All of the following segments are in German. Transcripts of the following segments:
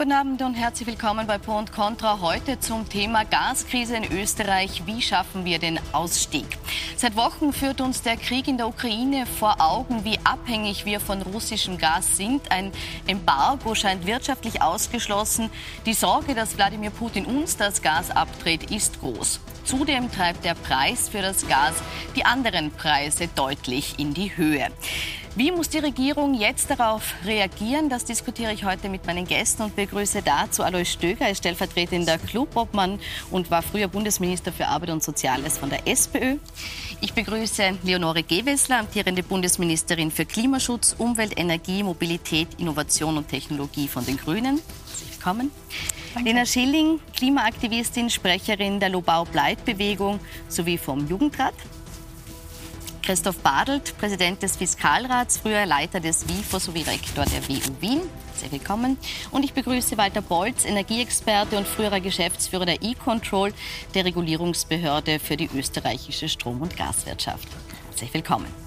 Guten Abend und herzlich willkommen bei Pro und Contra. Heute zum Thema Gaskrise in Österreich. Wie schaffen wir den Ausstieg? Seit Wochen führt uns der Krieg in der Ukraine vor Augen, wie abhängig wir von russischem Gas sind. Ein Embargo scheint wirtschaftlich ausgeschlossen. Die Sorge, dass Wladimir Putin uns das Gas abdreht, ist groß. Zudem treibt der Preis für das Gas die anderen Preise deutlich in die Höhe. Wie muss die Regierung jetzt darauf reagieren? Das diskutiere ich heute mit meinen Gästen und begrüße dazu Alois Stöger, er ist stellvertretender Clubobmann und war früher Bundesminister für Arbeit und Soziales von der SPÖ. Ich begrüße Leonore Gewessler, amtierende Bundesministerin für Klimaschutz, Umwelt, Energie, Mobilität, Innovation und Technologie von den Grünen. Willkommen. Danke. Lena Schilling, Klimaaktivistin, Sprecherin der Lobau-Bleit-Bewegung sowie vom Jugendrat. Christoph Badelt, Präsident des Fiskalrats, früher Leiter des WIFO sowie Rektor der WU Wien. Sehr willkommen. Und ich begrüße Walter Bolz, Energieexperte und früherer Geschäftsführer der E-Control, der Regulierungsbehörde für die österreichische Strom- und Gaswirtschaft. Sehr willkommen.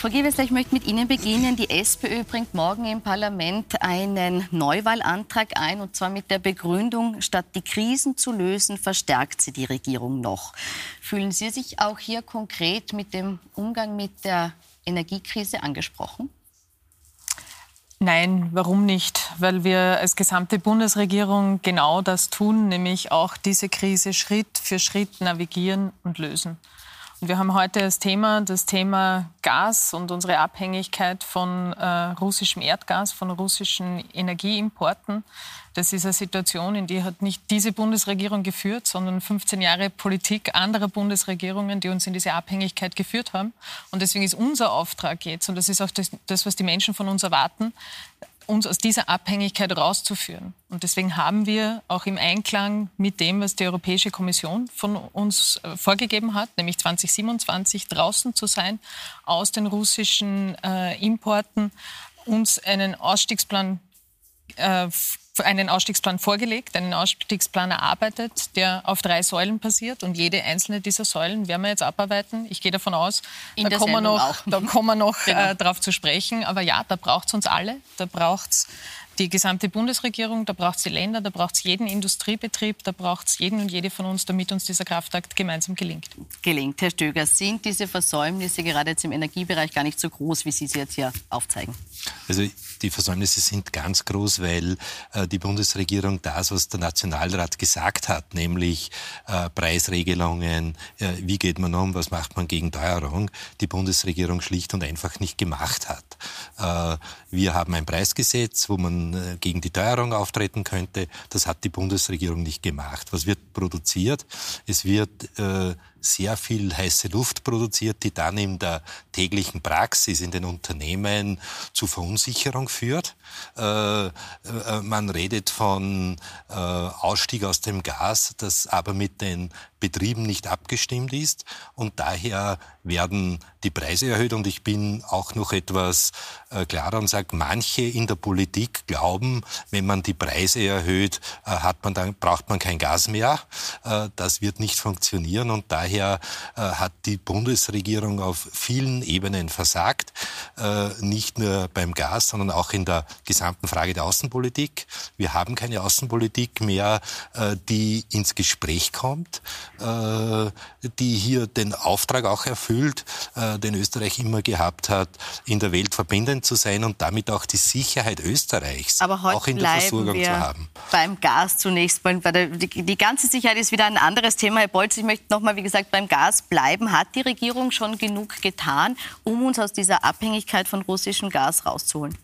Frau Gewessler, ich möchte mit Ihnen beginnen. Die SPÖ bringt morgen im Parlament einen Neuwahlantrag ein, und zwar mit der Begründung, statt die Krisen zu lösen, verstärkt sie die Regierung noch. Fühlen Sie sich auch hier konkret mit dem Umgang mit der Energiekrise angesprochen? Nein, warum nicht? Weil wir als gesamte Bundesregierung genau das tun, nämlich auch diese Krise Schritt für Schritt navigieren und lösen. Wir haben heute das Thema, das Thema Gas und unsere Abhängigkeit von äh, russischem Erdgas, von russischen Energieimporten. Das ist eine Situation, in die hat nicht diese Bundesregierung geführt, sondern 15 Jahre Politik anderer Bundesregierungen, die uns in diese Abhängigkeit geführt haben. Und deswegen ist unser Auftrag jetzt, und das ist auch das, das was die Menschen von uns erwarten, uns aus dieser Abhängigkeit rauszuführen. Und deswegen haben wir auch im Einklang mit dem, was die Europäische Kommission von uns äh, vorgegeben hat, nämlich 2027 draußen zu sein aus den russischen äh, Importen, uns einen Ausstiegsplan äh, einen Ausstiegsplan vorgelegt, einen Ausstiegsplan erarbeitet, der auf drei Säulen basiert. Und jede einzelne dieser Säulen werden wir jetzt abarbeiten. Ich gehe davon aus, In da kommen wir noch, da kommen wir noch genau. äh, drauf zu sprechen. Aber ja, da braucht es uns alle. Da braucht es die gesamte Bundesregierung, da braucht es die Länder, da braucht es jeden Industriebetrieb, da braucht es jeden und jede von uns, damit uns dieser Kraftakt gemeinsam gelingt. Gelingt. Herr Stöger, sind diese Versäumnisse gerade jetzt im Energiebereich gar nicht so groß, wie Sie sie jetzt hier aufzeigen? Also die Versäumnisse sind ganz groß, weil äh, die Bundesregierung das, was der Nationalrat gesagt hat, nämlich äh, Preisregelungen, äh, wie geht man um, was macht man gegen Teuerung, die Bundesregierung schlicht und einfach nicht gemacht hat. Wir haben ein Preisgesetz, wo man gegen die Teuerung auftreten könnte. Das hat die Bundesregierung nicht gemacht. Was wird produziert? Es wird sehr viel heiße Luft produziert, die dann in der täglichen Praxis in den Unternehmen zu Verunsicherung führt. Äh, äh, man redet von äh, Ausstieg aus dem Gas, das aber mit den Betrieben nicht abgestimmt ist und daher werden die Preise erhöht und ich bin auch noch etwas äh, klarer und sage, manche in der Politik glauben, wenn man die Preise erhöht, äh, hat man dann, braucht man kein Gas mehr. Äh, das wird nicht funktionieren und daher hat die Bundesregierung auf vielen Ebenen versagt, nicht nur beim Gas, sondern auch in der gesamten Frage der Außenpolitik. Wir haben keine Außenpolitik mehr, die ins Gespräch kommt. Äh, die hier den Auftrag auch erfüllt, äh, den Österreich immer gehabt hat, in der Welt verbindend zu sein und damit auch die Sicherheit Österreichs auch in der Versorgung zu haben. Beim Gas zunächst mal. Die, die ganze Sicherheit ist wieder ein anderes Thema. Herr Bolz, ich möchte noch mal, wie gesagt, beim Gas bleiben. Hat die Regierung schon genug getan, um uns aus dieser Abhängigkeit von russischem Gas rauszuholen?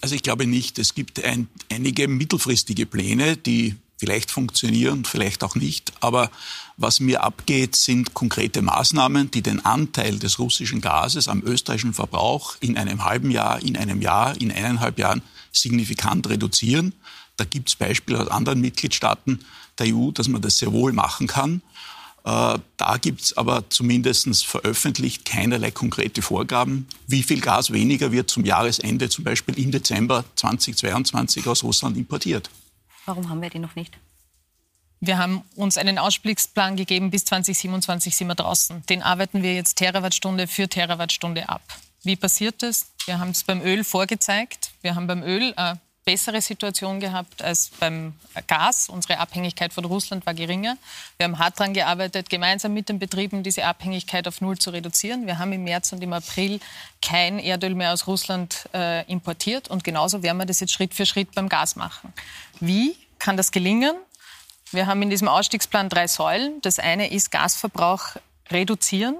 Also ich glaube nicht. Es gibt ein, einige mittelfristige Pläne, die vielleicht funktionieren, vielleicht auch nicht. Aber was mir abgeht, sind konkrete Maßnahmen, die den Anteil des russischen Gases am österreichischen Verbrauch in einem halben Jahr, in einem Jahr, in eineinhalb Jahren signifikant reduzieren. Da gibt es Beispiele aus anderen Mitgliedstaaten der EU, dass man das sehr wohl machen kann. Äh, da gibt es aber zumindest veröffentlicht keinerlei konkrete Vorgaben, wie viel Gas weniger wird zum Jahresende, zum Beispiel im Dezember 2022 aus Russland importiert. Warum haben wir die noch nicht? Wir haben uns einen Ausstiegsplan gegeben, bis 2027 sind wir draußen. Den arbeiten wir jetzt Terawattstunde für Terawattstunde ab. Wie passiert das? Wir haben es beim Öl vorgezeigt. Wir haben beim Öl eine bessere Situation gehabt als beim Gas. Unsere Abhängigkeit von Russland war geringer. Wir haben hart daran gearbeitet, gemeinsam mit den Betrieben diese Abhängigkeit auf Null zu reduzieren. Wir haben im März und im April kein Erdöl mehr aus Russland äh, importiert. Und genauso werden wir das jetzt Schritt für Schritt beim Gas machen. Wie kann das gelingen? Wir haben in diesem Ausstiegsplan drei Säulen. Das eine ist Gasverbrauch reduzieren.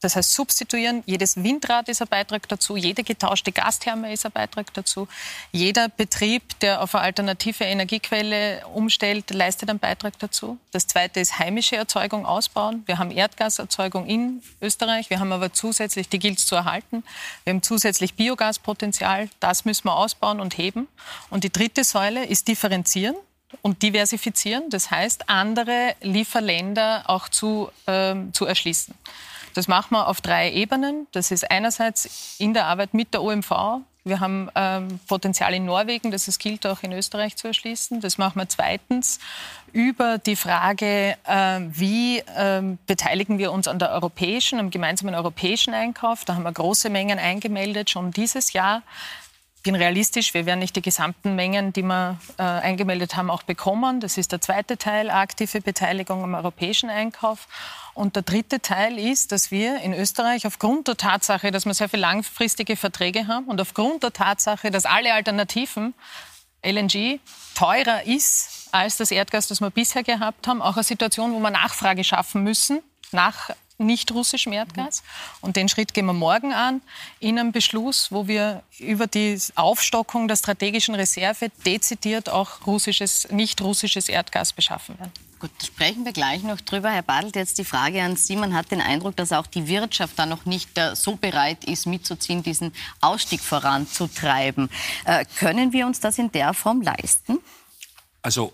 Das heißt, substituieren, jedes Windrad ist ein Beitrag dazu, jede getauschte Gastherme ist ein Beitrag dazu. Jeder Betrieb, der auf eine alternative Energiequelle umstellt, leistet einen Beitrag dazu. Das zweite ist heimische Erzeugung ausbauen. Wir haben Erdgaserzeugung in Österreich, wir haben aber zusätzlich, die gilt es zu erhalten, wir haben zusätzlich Biogaspotenzial, das müssen wir ausbauen und heben. Und die dritte Säule ist differenzieren und diversifizieren, das heißt, andere Lieferländer auch zu, ähm, zu erschließen. Das machen wir auf drei Ebenen. Das ist einerseits in der Arbeit mit der OMV. Wir haben ähm, Potenzial in Norwegen, das es gilt auch in Österreich zu erschließen. Das machen wir zweitens über die Frage, äh, wie äh, beteiligen wir uns an der europäischen, am gemeinsamen europäischen Einkauf. Da haben wir große Mengen eingemeldet schon dieses Jahr bin realistisch, wir werden nicht die gesamten Mengen, die wir äh, eingemeldet haben, auch bekommen. Das ist der zweite Teil, aktive Beteiligung am europäischen Einkauf. Und der dritte Teil ist, dass wir in Österreich aufgrund der Tatsache, dass wir sehr viele langfristige Verträge haben und aufgrund der Tatsache, dass alle Alternativen LNG teurer ist als das Erdgas, das wir bisher gehabt haben, auch eine Situation, wo wir Nachfrage schaffen müssen nach nicht russischem Erdgas. Und den Schritt gehen wir morgen an in einem Beschluss, wo wir über die Aufstockung der strategischen Reserve dezidiert auch russisches, nicht russisches Erdgas beschaffen werden. Gut, sprechen wir gleich noch drüber. Herr Badelt, jetzt die Frage an Sie. Man hat den Eindruck, dass auch die Wirtschaft da noch nicht äh, so bereit ist, mitzuziehen, diesen Ausstieg voranzutreiben. Äh, können wir uns das in der Form leisten? Also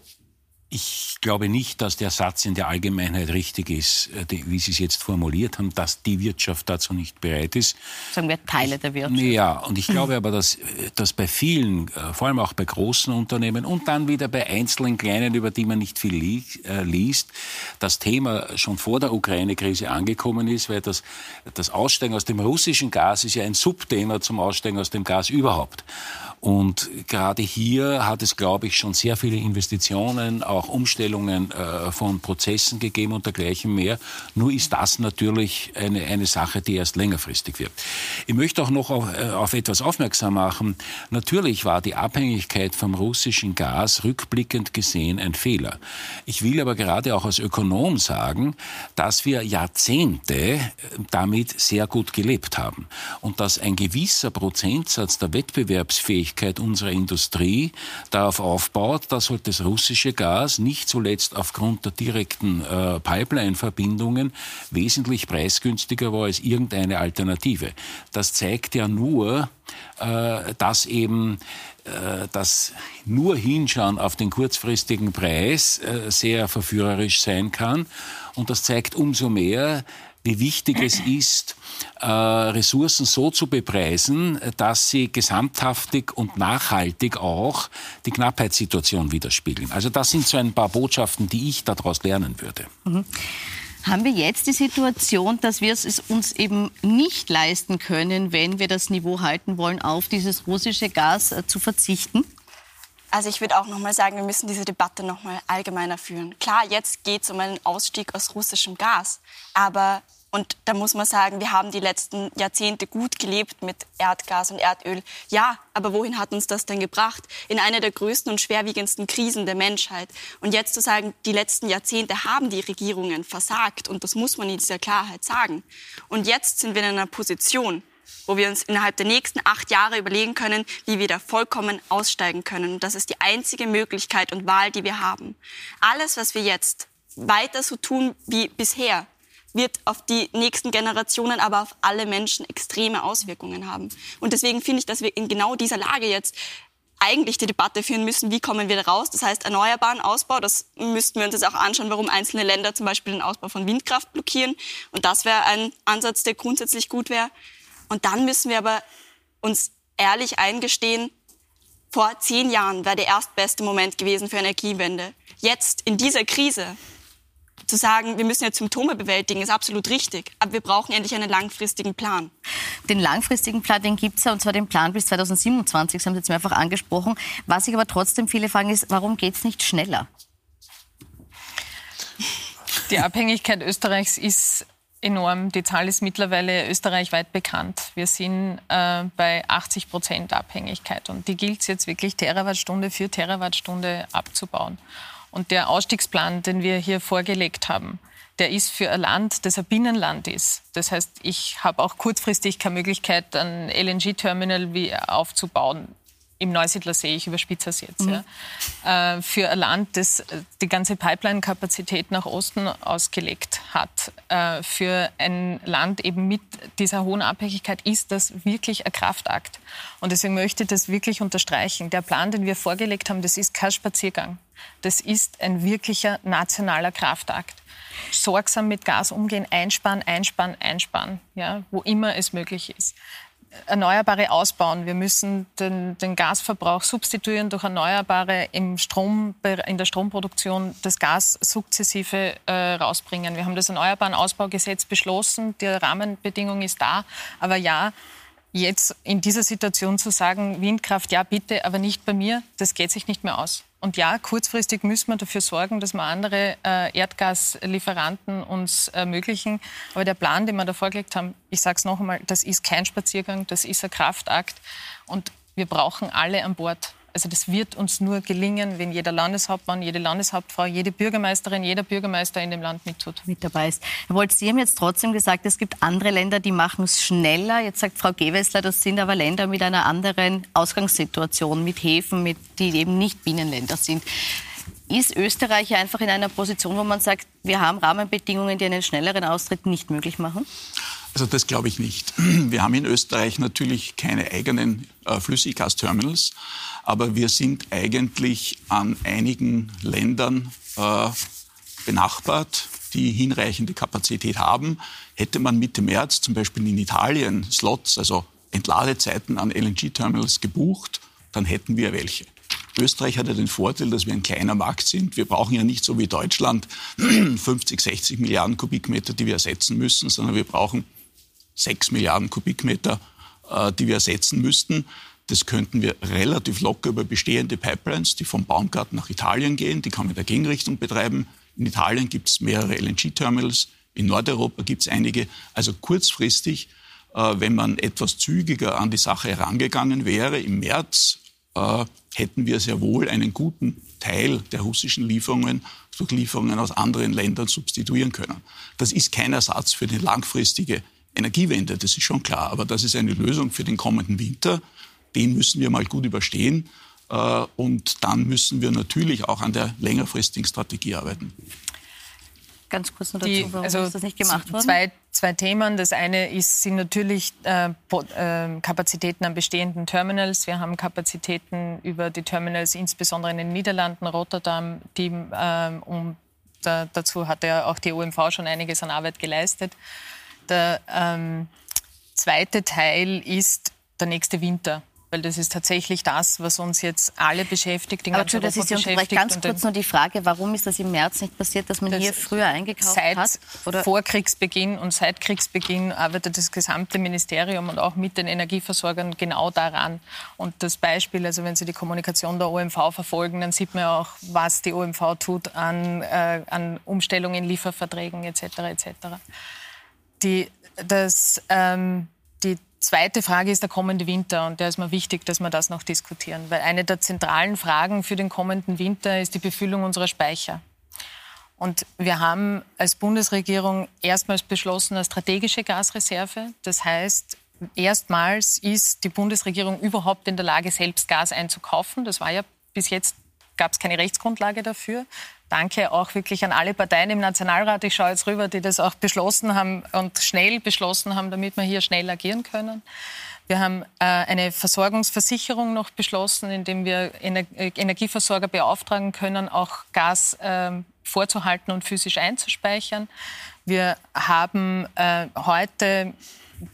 ich glaube nicht, dass der Satz in der Allgemeinheit richtig ist, äh, wie Sie es jetzt formuliert haben, dass die Wirtschaft dazu nicht bereit ist. Sagen wir Teile der Wirtschaft. Ja, und ich glaube aber, dass, äh, dass bei vielen, äh, vor allem auch bei großen Unternehmen und dann wieder bei einzelnen kleinen, über die man nicht viel liest, das Thema schon vor der Ukraine-Krise angekommen ist, weil das, das Aussteigen aus dem russischen Gas ist ja ein Subthema zum Aussteigen aus dem Gas überhaupt. Und gerade hier hat es, glaube ich, schon sehr viele Investitionen, auch Umstellungen äh, von Prozessen gegeben und dergleichen mehr. Nur ist das natürlich eine, eine Sache, die erst längerfristig wirkt. Ich möchte auch noch auf, äh, auf etwas aufmerksam machen. Natürlich war die Abhängigkeit vom russischen Gas rückblickend gesehen ein Fehler. Ich will aber gerade auch als Ökonom sagen, dass wir Jahrzehnte äh, damit sehr gut gelebt haben und dass ein gewisser Prozentsatz der Wettbewerbsfähigkeit Abhängigkeit unserer Industrie darauf aufbaut, dass halt das russische Gas nicht zuletzt aufgrund der direkten äh, Pipeline-Verbindungen wesentlich preisgünstiger war als irgendeine Alternative. Das zeigt ja nur, äh, dass eben äh, das nur Hinschauen auf den kurzfristigen Preis äh, sehr verführerisch sein kann. Und das zeigt umso mehr, wie wichtig es ist, äh, Ressourcen so zu bepreisen, dass sie gesamthaftig und nachhaltig auch die Knappheitssituation widerspiegeln. Also das sind so ein paar Botschaften, die ich daraus lernen würde. Mhm. Haben wir jetzt die Situation, dass wir es uns eben nicht leisten können, wenn wir das Niveau halten wollen, auf dieses russische Gas äh, zu verzichten? Also ich würde auch noch mal sagen, wir müssen diese Debatte noch mal allgemeiner führen. Klar, jetzt geht es um einen Ausstieg aus russischem Gas, aber und da muss man sagen, wir haben die letzten Jahrzehnte gut gelebt mit Erdgas und Erdöl. Ja, aber wohin hat uns das denn gebracht? In eine der größten und schwerwiegendsten Krisen der Menschheit. Und jetzt zu sagen, die letzten Jahrzehnte haben die Regierungen versagt. Und das muss man in dieser Klarheit sagen. Und jetzt sind wir in einer Position, wo wir uns innerhalb der nächsten acht Jahre überlegen können, wie wir da vollkommen aussteigen können. Und das ist die einzige Möglichkeit und Wahl, die wir haben. Alles, was wir jetzt weiter so tun wie bisher, wird auf die nächsten Generationen, aber auf alle Menschen extreme Auswirkungen haben. Und deswegen finde ich, dass wir in genau dieser Lage jetzt eigentlich die Debatte führen müssen, wie kommen wir da raus. Das heißt, erneuerbaren Ausbau, das müssten wir uns jetzt auch anschauen, warum einzelne Länder zum Beispiel den Ausbau von Windkraft blockieren. Und das wäre ein Ansatz, der grundsätzlich gut wäre. Und dann müssen wir aber uns ehrlich eingestehen, vor zehn Jahren wäre der erstbeste Moment gewesen für Energiewende. Jetzt in dieser Krise zu sagen, wir müssen jetzt Symptome bewältigen, ist absolut richtig. Aber wir brauchen endlich einen langfristigen Plan. Den langfristigen Plan, den gibt es ja, und zwar den Plan bis 2027, das haben Sie jetzt mehrfach angesprochen. Was sich aber trotzdem viele fragen, ist, warum geht es nicht schneller? Die Abhängigkeit Österreichs ist enorm. Die Zahl ist mittlerweile österreichweit bekannt. Wir sind äh, bei 80 Prozent Abhängigkeit und die gilt es jetzt wirklich Terawattstunde für Terawattstunde abzubauen. Und der Ausstiegsplan, den wir hier vorgelegt haben, der ist für ein Land, das ein Binnenland ist. Das heißt, ich habe auch kurzfristig keine Möglichkeit, ein LNG-Terminal aufzubauen im Neusiedler See, ich überspitze es jetzt, mhm. ja, äh, für ein Land, das äh, die ganze Pipeline-Kapazität nach Osten ausgelegt hat, äh, für ein Land eben mit dieser hohen Abhängigkeit ist das wirklich ein Kraftakt. Und deswegen möchte ich das wirklich unterstreichen. Der Plan, den wir vorgelegt haben, das ist kein Spaziergang. Das ist ein wirklicher nationaler Kraftakt. Sorgsam mit Gas umgehen, einsparen, einsparen, einsparen, ja, wo immer es möglich ist. Erneuerbare ausbauen. Wir müssen den, den, Gasverbrauch substituieren durch Erneuerbare im Strom, in der Stromproduktion das Gas sukzessive äh, rausbringen. Wir haben das Erneuerbaren-Ausbaugesetz beschlossen. Die Rahmenbedingung ist da. Aber ja, jetzt in dieser Situation zu sagen, Windkraft, ja bitte, aber nicht bei mir, das geht sich nicht mehr aus. Und ja, kurzfristig müssen wir dafür sorgen, dass wir andere äh, Erdgaslieferanten uns ermöglichen. Aber der Plan, den wir da vorgelegt haben, ich sage es noch einmal, das ist kein Spaziergang, das ist ein Kraftakt. Und wir brauchen alle an Bord. Also das wird uns nur gelingen, wenn jeder Landeshauptmann, jede Landeshauptfrau, jede Bürgermeisterin, jeder Bürgermeister in dem Land mittut. Mit dabei ist. Herr Wolz, Sie haben jetzt trotzdem gesagt, es gibt andere Länder, die machen es schneller. Jetzt sagt Frau Gewessler, das sind aber Länder mit einer anderen Ausgangssituation, mit Häfen, mit, die eben nicht Binnenländer sind. Ist Österreich einfach in einer Position, wo man sagt, wir haben Rahmenbedingungen, die einen schnelleren Austritt nicht möglich machen? Also das glaube ich nicht. Wir haben in Österreich natürlich keine eigenen äh, Flüssiggasterminals, aber wir sind eigentlich an einigen Ländern äh, benachbart, die hinreichende Kapazität haben. Hätte man Mitte März zum Beispiel in Italien Slots, also Entladezeiten an LNG-Terminals gebucht, dann hätten wir welche. Österreich hat ja den Vorteil, dass wir ein kleiner Markt sind. Wir brauchen ja nicht so wie Deutschland 50, 60 Milliarden Kubikmeter, die wir ersetzen müssen, sondern wir brauchen 6 Milliarden Kubikmeter, äh, die wir ersetzen müssten. Das könnten wir relativ locker über bestehende Pipelines, die vom Baumgarten nach Italien gehen. Die kann man in der Gegenrichtung betreiben. In Italien gibt es mehrere LNG-Terminals. In Nordeuropa gibt es einige. Also kurzfristig, äh, wenn man etwas zügiger an die Sache herangegangen wäre, im März äh, hätten wir sehr wohl einen guten Teil der russischen Lieferungen durch Lieferungen aus anderen Ländern substituieren können. Das ist kein Ersatz für die langfristige Energiewende, das ist schon klar. Aber das ist eine Lösung für den kommenden Winter. Den müssen wir mal gut überstehen. Äh, und dann müssen wir natürlich auch an der längerfristigen Strategie arbeiten. Ganz kurz noch dazu, Die, warum also ist das nicht gemacht worden? Zwei, zwei Themen. Das eine ist, sind natürlich äh, äh, Kapazitäten an bestehenden Terminals. Wir haben Kapazitäten über die Terminals, insbesondere in den Niederlanden, Rotterdam, die, äh, um, da, dazu hat ja auch die OMV schon einiges an Arbeit geleistet. Der ähm, zweite Teil ist der nächste Winter weil das ist tatsächlich das, was uns jetzt alle beschäftigt. Aber Europa das ist ja beschäftigt. Ganz kurz nur die Frage, warum ist das im März nicht passiert, dass man das hier früher eingekauft seit hat? Oder? Vor Kriegsbeginn und seit Kriegsbeginn arbeitet das gesamte Ministerium und auch mit den Energieversorgern genau daran. Und das Beispiel, also wenn Sie die Kommunikation der OMV verfolgen, dann sieht man auch, was die OMV tut an, äh, an Umstellungen in Lieferverträgen etc. etc. Die, das, ähm, die zweite Frage ist der kommende Winter und da ist mir wichtig, dass wir das noch diskutieren, weil eine der zentralen Fragen für den kommenden Winter ist die Befüllung unserer Speicher. Und wir haben als Bundesregierung erstmals beschlossen eine strategische Gasreserve. Das heißt, erstmals ist die Bundesregierung überhaupt in der Lage, selbst Gas einzukaufen. Das war ja bis jetzt gab es keine Rechtsgrundlage dafür danke auch wirklich an alle Parteien im Nationalrat. Ich schaue jetzt rüber, die das auch beschlossen haben und schnell beschlossen haben, damit wir hier schnell agieren können. Wir haben äh, eine Versorgungsversicherung noch beschlossen, indem wir Ener Energieversorger beauftragen können, auch Gas äh, vorzuhalten und physisch einzuspeichern. Wir haben äh, heute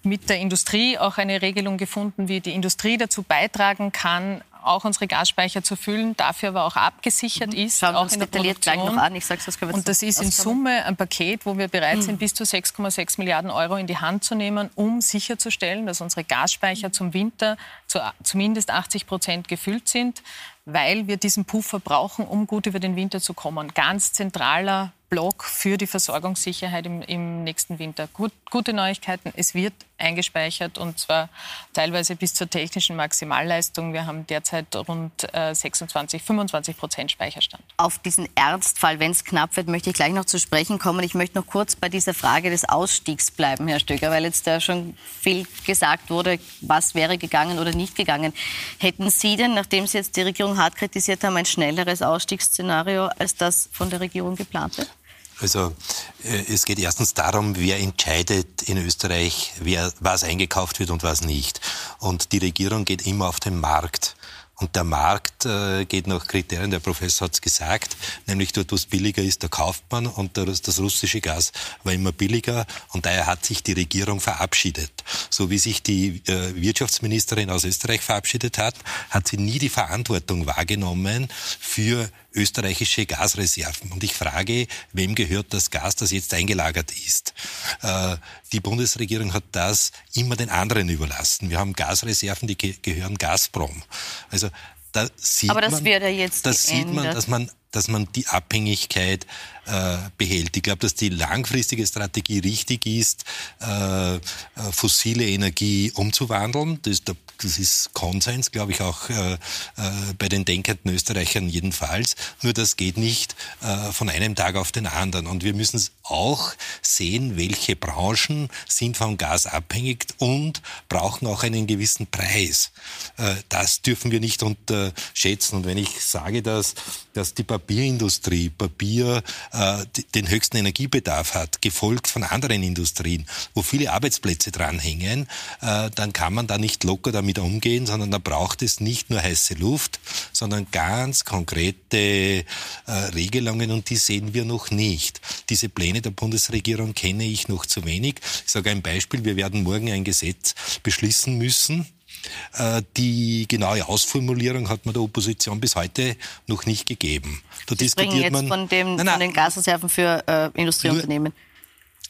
mit der Industrie auch eine Regelung gefunden, wie die Industrie dazu beitragen kann, auch unsere Gasspeicher zu füllen, dafür aber auch abgesichert mhm. ist. Schauen uns in detailliert gleich noch an. Ich sag's, das können wir Und das ist in Summe ein Paket, wo wir bereit mhm. sind, bis zu 6,6 Milliarden Euro in die Hand zu nehmen, um sicherzustellen, dass unsere Gasspeicher zum Winter zu zumindest 80 Prozent gefüllt sind, weil wir diesen Puffer brauchen, um gut über den Winter zu kommen. Ganz zentraler Block für die Versorgungssicherheit im, im nächsten Winter. Gut, gute Neuigkeiten, es wird eingespeichert und zwar teilweise bis zur technischen Maximalleistung. Wir haben derzeit rund äh, 26, 25 Prozent Speicherstand. Auf diesen Ernstfall, wenn es knapp wird, möchte ich gleich noch zu sprechen kommen. Ich möchte noch kurz bei dieser Frage des Ausstiegs bleiben, Herr Stöger, weil jetzt da schon viel gesagt wurde, was wäre gegangen oder nicht gegangen. Hätten Sie denn, nachdem Sie jetzt die Regierung hart kritisiert haben, ein schnelleres Ausstiegsszenario als das von der Regierung geplante? Also äh, es geht erstens darum, wer entscheidet in Österreich, wer, was eingekauft wird und was nicht. Und die Regierung geht immer auf den Markt. Und der Markt äh, geht nach Kriterien, der Professor hat es gesagt, nämlich dort, wo es billiger ist, da kauft man und das, das russische Gas war immer billiger und daher hat sich die Regierung verabschiedet. So wie sich die äh, Wirtschaftsministerin aus Österreich verabschiedet hat, hat sie nie die Verantwortung wahrgenommen für österreichische Gasreserven. Und ich frage, wem gehört das Gas, das jetzt eingelagert ist? Äh, die Bundesregierung hat das immer den anderen überlassen. Wir haben Gasreserven, die gehören Gazprom. Also da sieht Aber das man, wird ja jetzt da sieht man, dass man dass man die Abhängigkeit äh, behält. Ich glaube, dass die langfristige Strategie richtig ist, äh, äh, fossile Energie umzuwandeln. Das das ist Konsens, glaube ich, auch äh, äh, bei den denkenden Österreichern jedenfalls. Nur das geht nicht äh, von einem Tag auf den anderen. Und wir müssen auch sehen, welche Branchen sind vom Gas abhängig und brauchen auch einen gewissen Preis. Das dürfen wir nicht unterschätzen. Und wenn ich sage, dass, dass die Papierindustrie, Papier äh, den höchsten Energiebedarf hat, gefolgt von anderen Industrien, wo viele Arbeitsplätze dranhängen, äh, dann kann man da nicht locker damit umgehen, sondern da braucht es nicht nur heiße Luft, sondern ganz konkrete äh, Regelungen und die sehen wir noch nicht. Diese Pläne der Bundesregierung kenne ich noch zu wenig. Ich sage ein Beispiel, wir werden morgen ein Gesetz beschließen müssen, die genaue Ausformulierung hat man der Opposition bis heute noch nicht gegeben. Da Sie diskutiert jetzt man von, dem, nein, nein, von den Gasreserven für äh, Industrieunternehmen.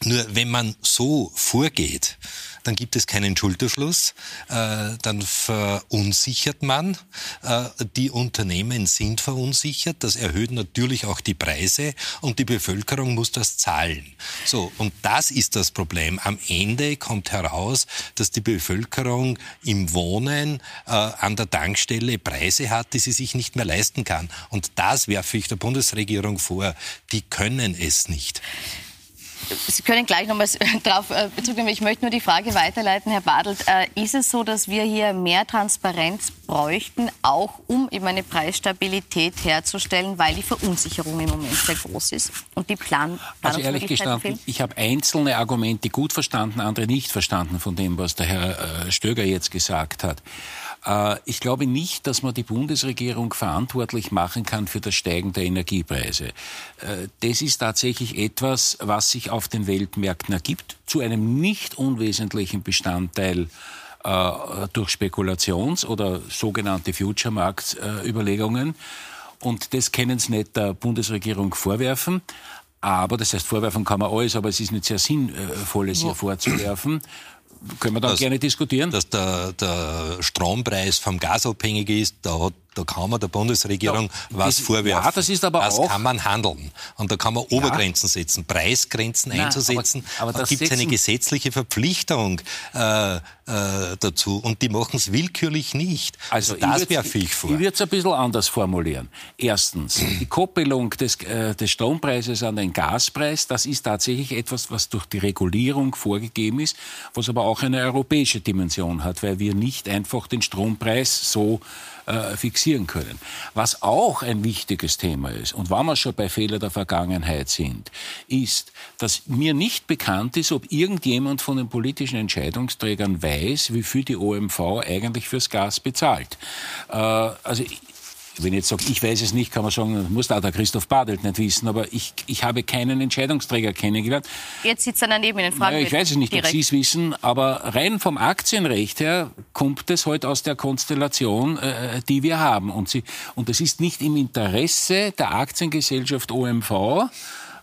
Nur, nur wenn man so vorgeht, dann gibt es keinen Schulterschluss, äh, dann verunsichert man. Äh, die Unternehmen sind verunsichert, das erhöht natürlich auch die Preise und die Bevölkerung muss das zahlen. So, und das ist das Problem. Am Ende kommt heraus, dass die Bevölkerung im Wohnen äh, an der Tankstelle Preise hat, die sie sich nicht mehr leisten kann. Und das werfe ich der Bundesregierung vor. Die können es nicht. Sie können gleich noch mal darauf äh, Bezug nehmen. Ich möchte nur die Frage weiterleiten, Herr Badelt. Äh, ist es so, dass wir hier mehr Transparenz bräuchten, auch um eben eine Preisstabilität herzustellen, weil die Verunsicherung im Moment sehr groß ist und die Plan Also ehrlich gestanden, fehlen? ich habe einzelne Argumente gut verstanden, andere nicht verstanden von dem, was der Herr äh, Stöger jetzt gesagt hat. Äh, ich glaube nicht, dass man die Bundesregierung verantwortlich machen kann für das Steigen der Energiepreise. Äh, das ist tatsächlich etwas, was sich auf den Weltmärkten ergibt, zu einem nicht unwesentlichen Bestandteil äh, durch Spekulations- oder sogenannte Future-Markt-Überlegungen. Und das können Sie nicht der Bundesregierung vorwerfen. Aber, das heißt, vorwerfen kann man alles, aber es ist nicht sehr sinnvoll, es ihr vorzuwerfen können wir dann dass, gerne diskutieren. Dass der, der Strompreis vom Gas abhängig ist, da hat da kann man der Bundesregierung ja, was das, vorwerfen. Ja, das ist aber das auch. kann man handeln. Und da kann man Obergrenzen ja. setzen, Preisgrenzen Nein, einzusetzen. Aber, aber da gibt es eine gesetzliche Verpflichtung äh, äh, dazu. Und die machen es willkürlich nicht. Also, also das werfe ich vor. Ich würde es ein bisschen anders formulieren. Erstens, die Koppelung des, äh, des Strompreises an den Gaspreis, das ist tatsächlich etwas, was durch die Regulierung vorgegeben ist, was aber auch eine europäische Dimension hat, weil wir nicht einfach den Strompreis so äh, fixieren können. Was auch ein wichtiges Thema ist, und wenn wir schon bei Fehler der Vergangenheit sind, ist, dass mir nicht bekannt ist, ob irgendjemand von den politischen Entscheidungsträgern weiß, wie viel die OMV eigentlich fürs Gas bezahlt. Äh, also wenn ich jetzt sage, ich weiß es nicht, kann man sagen, muss auch der Christoph Badelt nicht wissen, aber ich, ich habe keinen Entscheidungsträger kennengelernt. Jetzt sitzt er daneben in den Fragen. Naja, ich weiß es nicht, direkt. ob Sie es wissen, aber rein vom Aktienrecht her kommt es heute aus der Konstellation, äh, die wir haben. Und, sie, und es ist nicht im Interesse der Aktiengesellschaft OMV,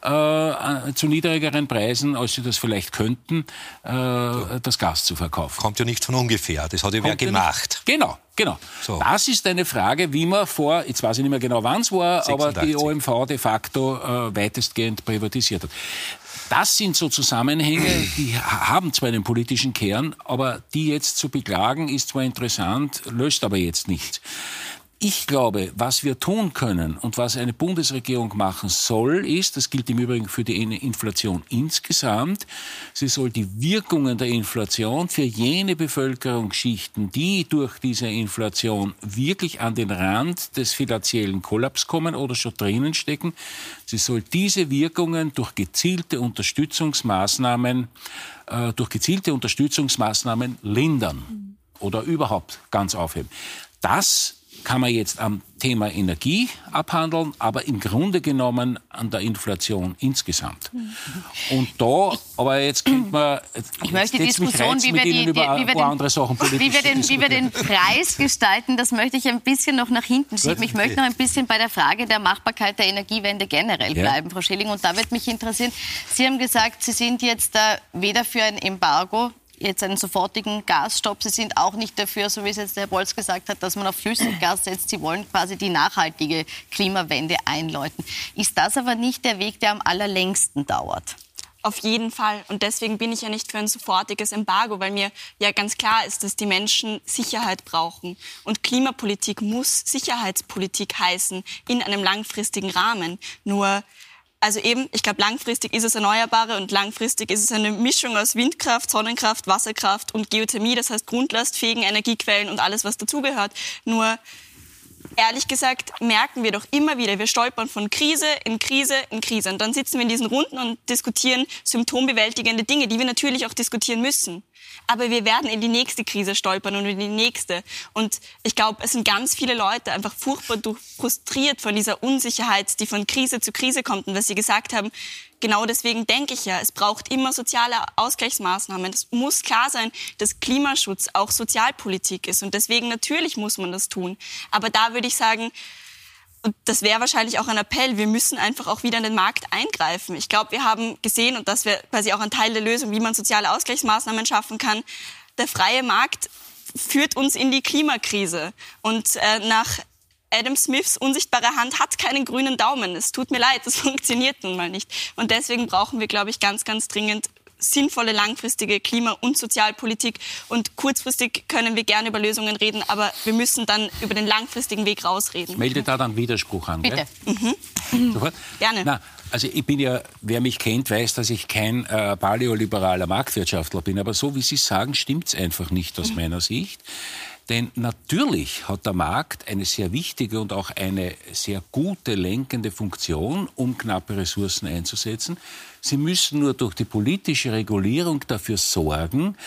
äh, zu niedrigeren Preisen, als sie das vielleicht könnten, äh, das Gas zu verkaufen. Kommt ja nicht von ungefähr, das hat ja wer gemacht. Genau, genau. So. Das ist eine Frage, wie man vor, jetzt weiß ich nicht mehr genau wann es war, 86. aber die OMV de facto äh, weitestgehend privatisiert hat. Das sind so Zusammenhänge, die haben zwar einen politischen Kern, aber die jetzt zu beklagen, ist zwar interessant, löst aber jetzt nichts. Ich glaube, was wir tun können und was eine Bundesregierung machen soll, ist, das gilt im Übrigen für die Inflation insgesamt, sie soll die Wirkungen der Inflation für jene Bevölkerungsschichten, die durch diese Inflation wirklich an den Rand des finanziellen Kollaps kommen oder schon drinnen stecken, sie soll diese Wirkungen durch gezielte Unterstützungsmaßnahmen, äh, durch gezielte Unterstützungsmaßnahmen lindern oder überhaupt ganz aufheben. Das kann man jetzt am Thema Energie abhandeln, aber im Grunde genommen an der Inflation insgesamt. Und da, aber jetzt könnte man, ich möchte die Diskussion, wie wir, die, die, wie, wir den, andere Sachen wie wir, den, wie wir den Preis gestalten, das möchte ich ein bisschen noch nach hinten schieben. Ich möchte noch ein bisschen bei der Frage der Machbarkeit der Energiewende generell bleiben, ja. Frau Schilling. Und da wird mich interessieren, Sie haben gesagt, Sie sind jetzt weder für ein Embargo jetzt einen sofortigen Gasstopp. Sie sind auch nicht dafür, so wie es jetzt der Herr Bolz gesagt hat, dass man auf Flüssiggas setzt. Sie wollen quasi die nachhaltige Klimawende einläuten. Ist das aber nicht der Weg, der am allerlängsten dauert? Auf jeden Fall. Und deswegen bin ich ja nicht für ein sofortiges Embargo, weil mir ja ganz klar ist, dass die Menschen Sicherheit brauchen. Und Klimapolitik muss Sicherheitspolitik heißen in einem langfristigen Rahmen. Nur also eben, ich glaube, langfristig ist es Erneuerbare und langfristig ist es eine Mischung aus Windkraft, Sonnenkraft, Wasserkraft und Geothermie, das heißt grundlastfähigen Energiequellen und alles, was dazugehört. Nur ehrlich gesagt merken wir doch immer wieder, wir stolpern von Krise in Krise in Krise. Und dann sitzen wir in diesen Runden und diskutieren symptombewältigende Dinge, die wir natürlich auch diskutieren müssen aber wir werden in die nächste Krise stolpern und in die nächste. Und ich glaube, es sind ganz viele Leute einfach furchtbar frustriert von dieser Unsicherheit, die von Krise zu Krise kommt. Und was Sie gesagt haben, genau deswegen denke ich ja, es braucht immer soziale Ausgleichsmaßnahmen. Es muss klar sein, dass Klimaschutz auch Sozialpolitik ist. Und deswegen natürlich muss man das tun. Aber da würde ich sagen, und das wäre wahrscheinlich auch ein Appell, wir müssen einfach auch wieder in den Markt eingreifen. Ich glaube, wir haben gesehen, und das wäre quasi auch ein Teil der Lösung, wie man soziale Ausgleichsmaßnahmen schaffen kann, der freie Markt führt uns in die Klimakrise. Und äh, nach Adam Smiths unsichtbare Hand hat keinen grünen Daumen. Es tut mir leid, das funktioniert nun mal nicht. Und deswegen brauchen wir, glaube ich, ganz, ganz dringend sinnvolle langfristige Klima- und Sozialpolitik. Und kurzfristig können wir gerne über Lösungen reden, aber wir müssen dann über den langfristigen Weg rausreden. Ich melde da dann Widerspruch an. Bitte. Mhm. Sofort? Gerne. Na, also ich bin ja, wer mich kennt, weiß, dass ich kein äh, paleoliberaler Marktwirtschaftler bin. Aber so wie Sie sagen, stimmt es einfach nicht aus mhm. meiner Sicht. Denn natürlich hat der Markt eine sehr wichtige und auch eine sehr gute lenkende Funktion, um knappe Ressourcen einzusetzen. Sie müssen nur durch die politische Regulierung dafür sorgen,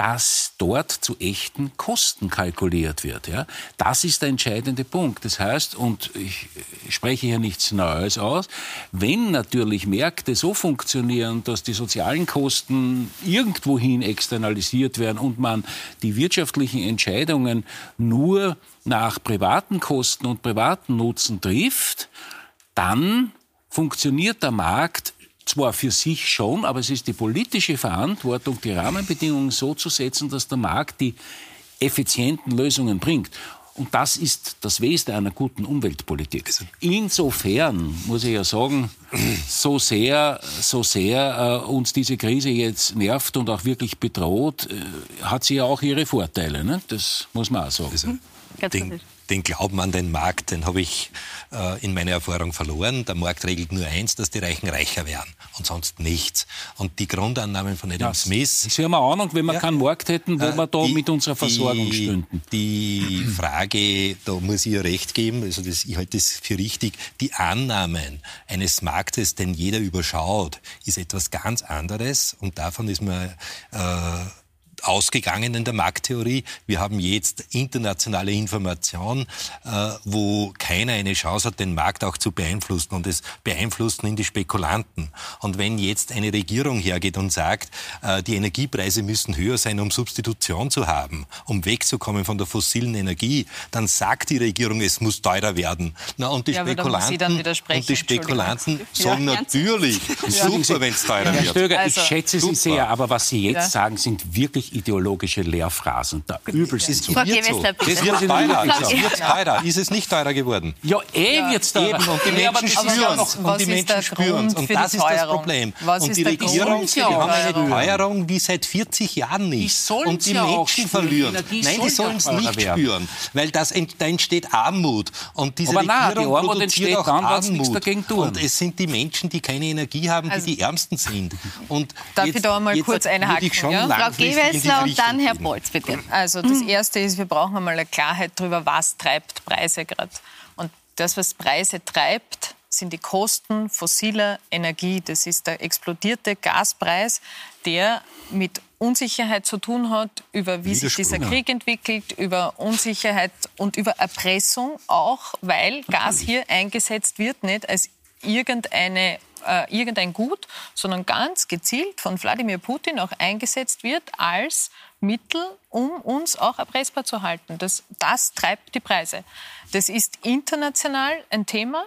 dass dort zu echten Kosten kalkuliert wird. Ja? Das ist der entscheidende Punkt. Das heißt, und ich spreche hier nichts Neues aus, wenn natürlich Märkte so funktionieren, dass die sozialen Kosten irgendwohin externalisiert werden und man die wirtschaftlichen Entscheidungen nur nach privaten Kosten und privaten Nutzen trifft, dann funktioniert der Markt zwar für sich schon, aber es ist die politische Verantwortung, die Rahmenbedingungen so zu setzen, dass der Markt die effizienten Lösungen bringt. Und das ist das Wesen einer guten Umweltpolitik. Insofern muss ich ja sagen, so sehr, so sehr äh, uns diese Krise jetzt nervt und auch wirklich bedroht, äh, hat sie ja auch ihre Vorteile. Ne? Das muss man auch sagen. Also, den, den Glauben an den Markt, den habe ich äh, in meiner Erfahrung verloren. Der Markt regelt nur eins, dass die Reichen reicher werden und sonst nichts. Und die Grundannahmen von Adam ja, Smith... Sie haben eine Ahnung, wenn wir ja, keinen Markt hätten, wo äh, wir da die, mit unserer Versorgung die, stünden. Die Frage, da muss ich ja recht geben, also das, ich halte das für richtig, die Annahmen eines Marktes, den jeder überschaut, ist etwas ganz anderes und davon ist man... Äh, ausgegangen in der Markttheorie. Wir haben jetzt internationale Information, äh, wo keiner eine Chance hat, den Markt auch zu beeinflussen. Und es beeinflussen in die Spekulanten. Und wenn jetzt eine Regierung hergeht und sagt, äh, die Energiepreise müssen höher sein, um Substitution zu haben, um wegzukommen von der fossilen Energie, dann sagt die Regierung, es muss teurer werden. Na, und die Ja, Spekulanten, und die Spekulanten sagen Ja, natürlich, super, wenn es teurer Herr wird. Stöger, Also, ich schätze Sie super. sehr, aber was Sie jetzt Ja. sagen, sind wirklich ideologische Lehrphrasen. Der übelste Es wird so. Es wird teurer. Es wird teurer. Ist es nicht teurer geworden? Ja, eh wird's da. Eben, und die Ja, Menschen das ja spüren es. Und die Menschen der spüren es. Grund Und für das die ist das? Problem. Was und ist die Regierung, die die haben eine Teuerung? Wie seit 40 Jahren Die nicht. sollen's Und die ja Menschen verlieren. Energie Nein, die sollen es ja teurer nicht werden. spüren. Weil das ent, da entsteht Armut. Und diese Aber nein, die Regierung Armut produziert entsteht auch dann, Armut. nichts dagegen tun. Und es sind die Menschen, die keine Energie haben, Also- die die Ärmsten sind. Und Darf jetzt, ich da einmal kurz würde einhaken, Ich schon ja? Frau Frau Gewessler und dann Herr. Bolz, bitte. Also das Erste ist, wir brauchen einmal eine Klarheit darüber, was treibt Preise gerade. Und das, was Preise treibt, sind die Kosten fossiler Energie. Das ist der explodierte Gaspreis, der mit Unsicherheit zu tun hat, über wie sich dieser Krieg entwickelt, über Unsicherheit und über Erpressung auch, weil Gas hier eingesetzt wird, nicht als irgendeine äh, irgendein Gut, sondern ganz gezielt von Wladimir Putin auch eingesetzt wird als Mittel, um uns auch erpressbar zu halten. Das, das treibt die Preise. Das ist international ein Thema.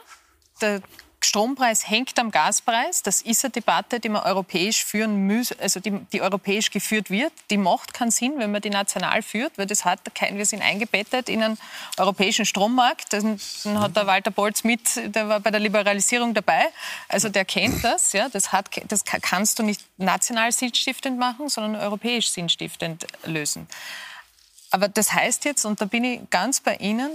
Der Strompreis hängt am Gaspreis. Das ist eine Debatte, die man europäisch führen muss, also die, die europäisch geführt wird. Die macht keinen Sinn, wenn man die national führt, weil das hat kein, wir sind eingebettet in einen europäischen Strommarkt. Dann, dann hat der Walter Bolz mit, der war bei der Liberalisierung dabei. Also der kennt das. Ja, das, hat, das ka- kannst du nicht national sinnstiftend machen, sondern europäisch sinnstiftend lösen. Aber das heißt jetzt, und da bin ich ganz bei Ihnen,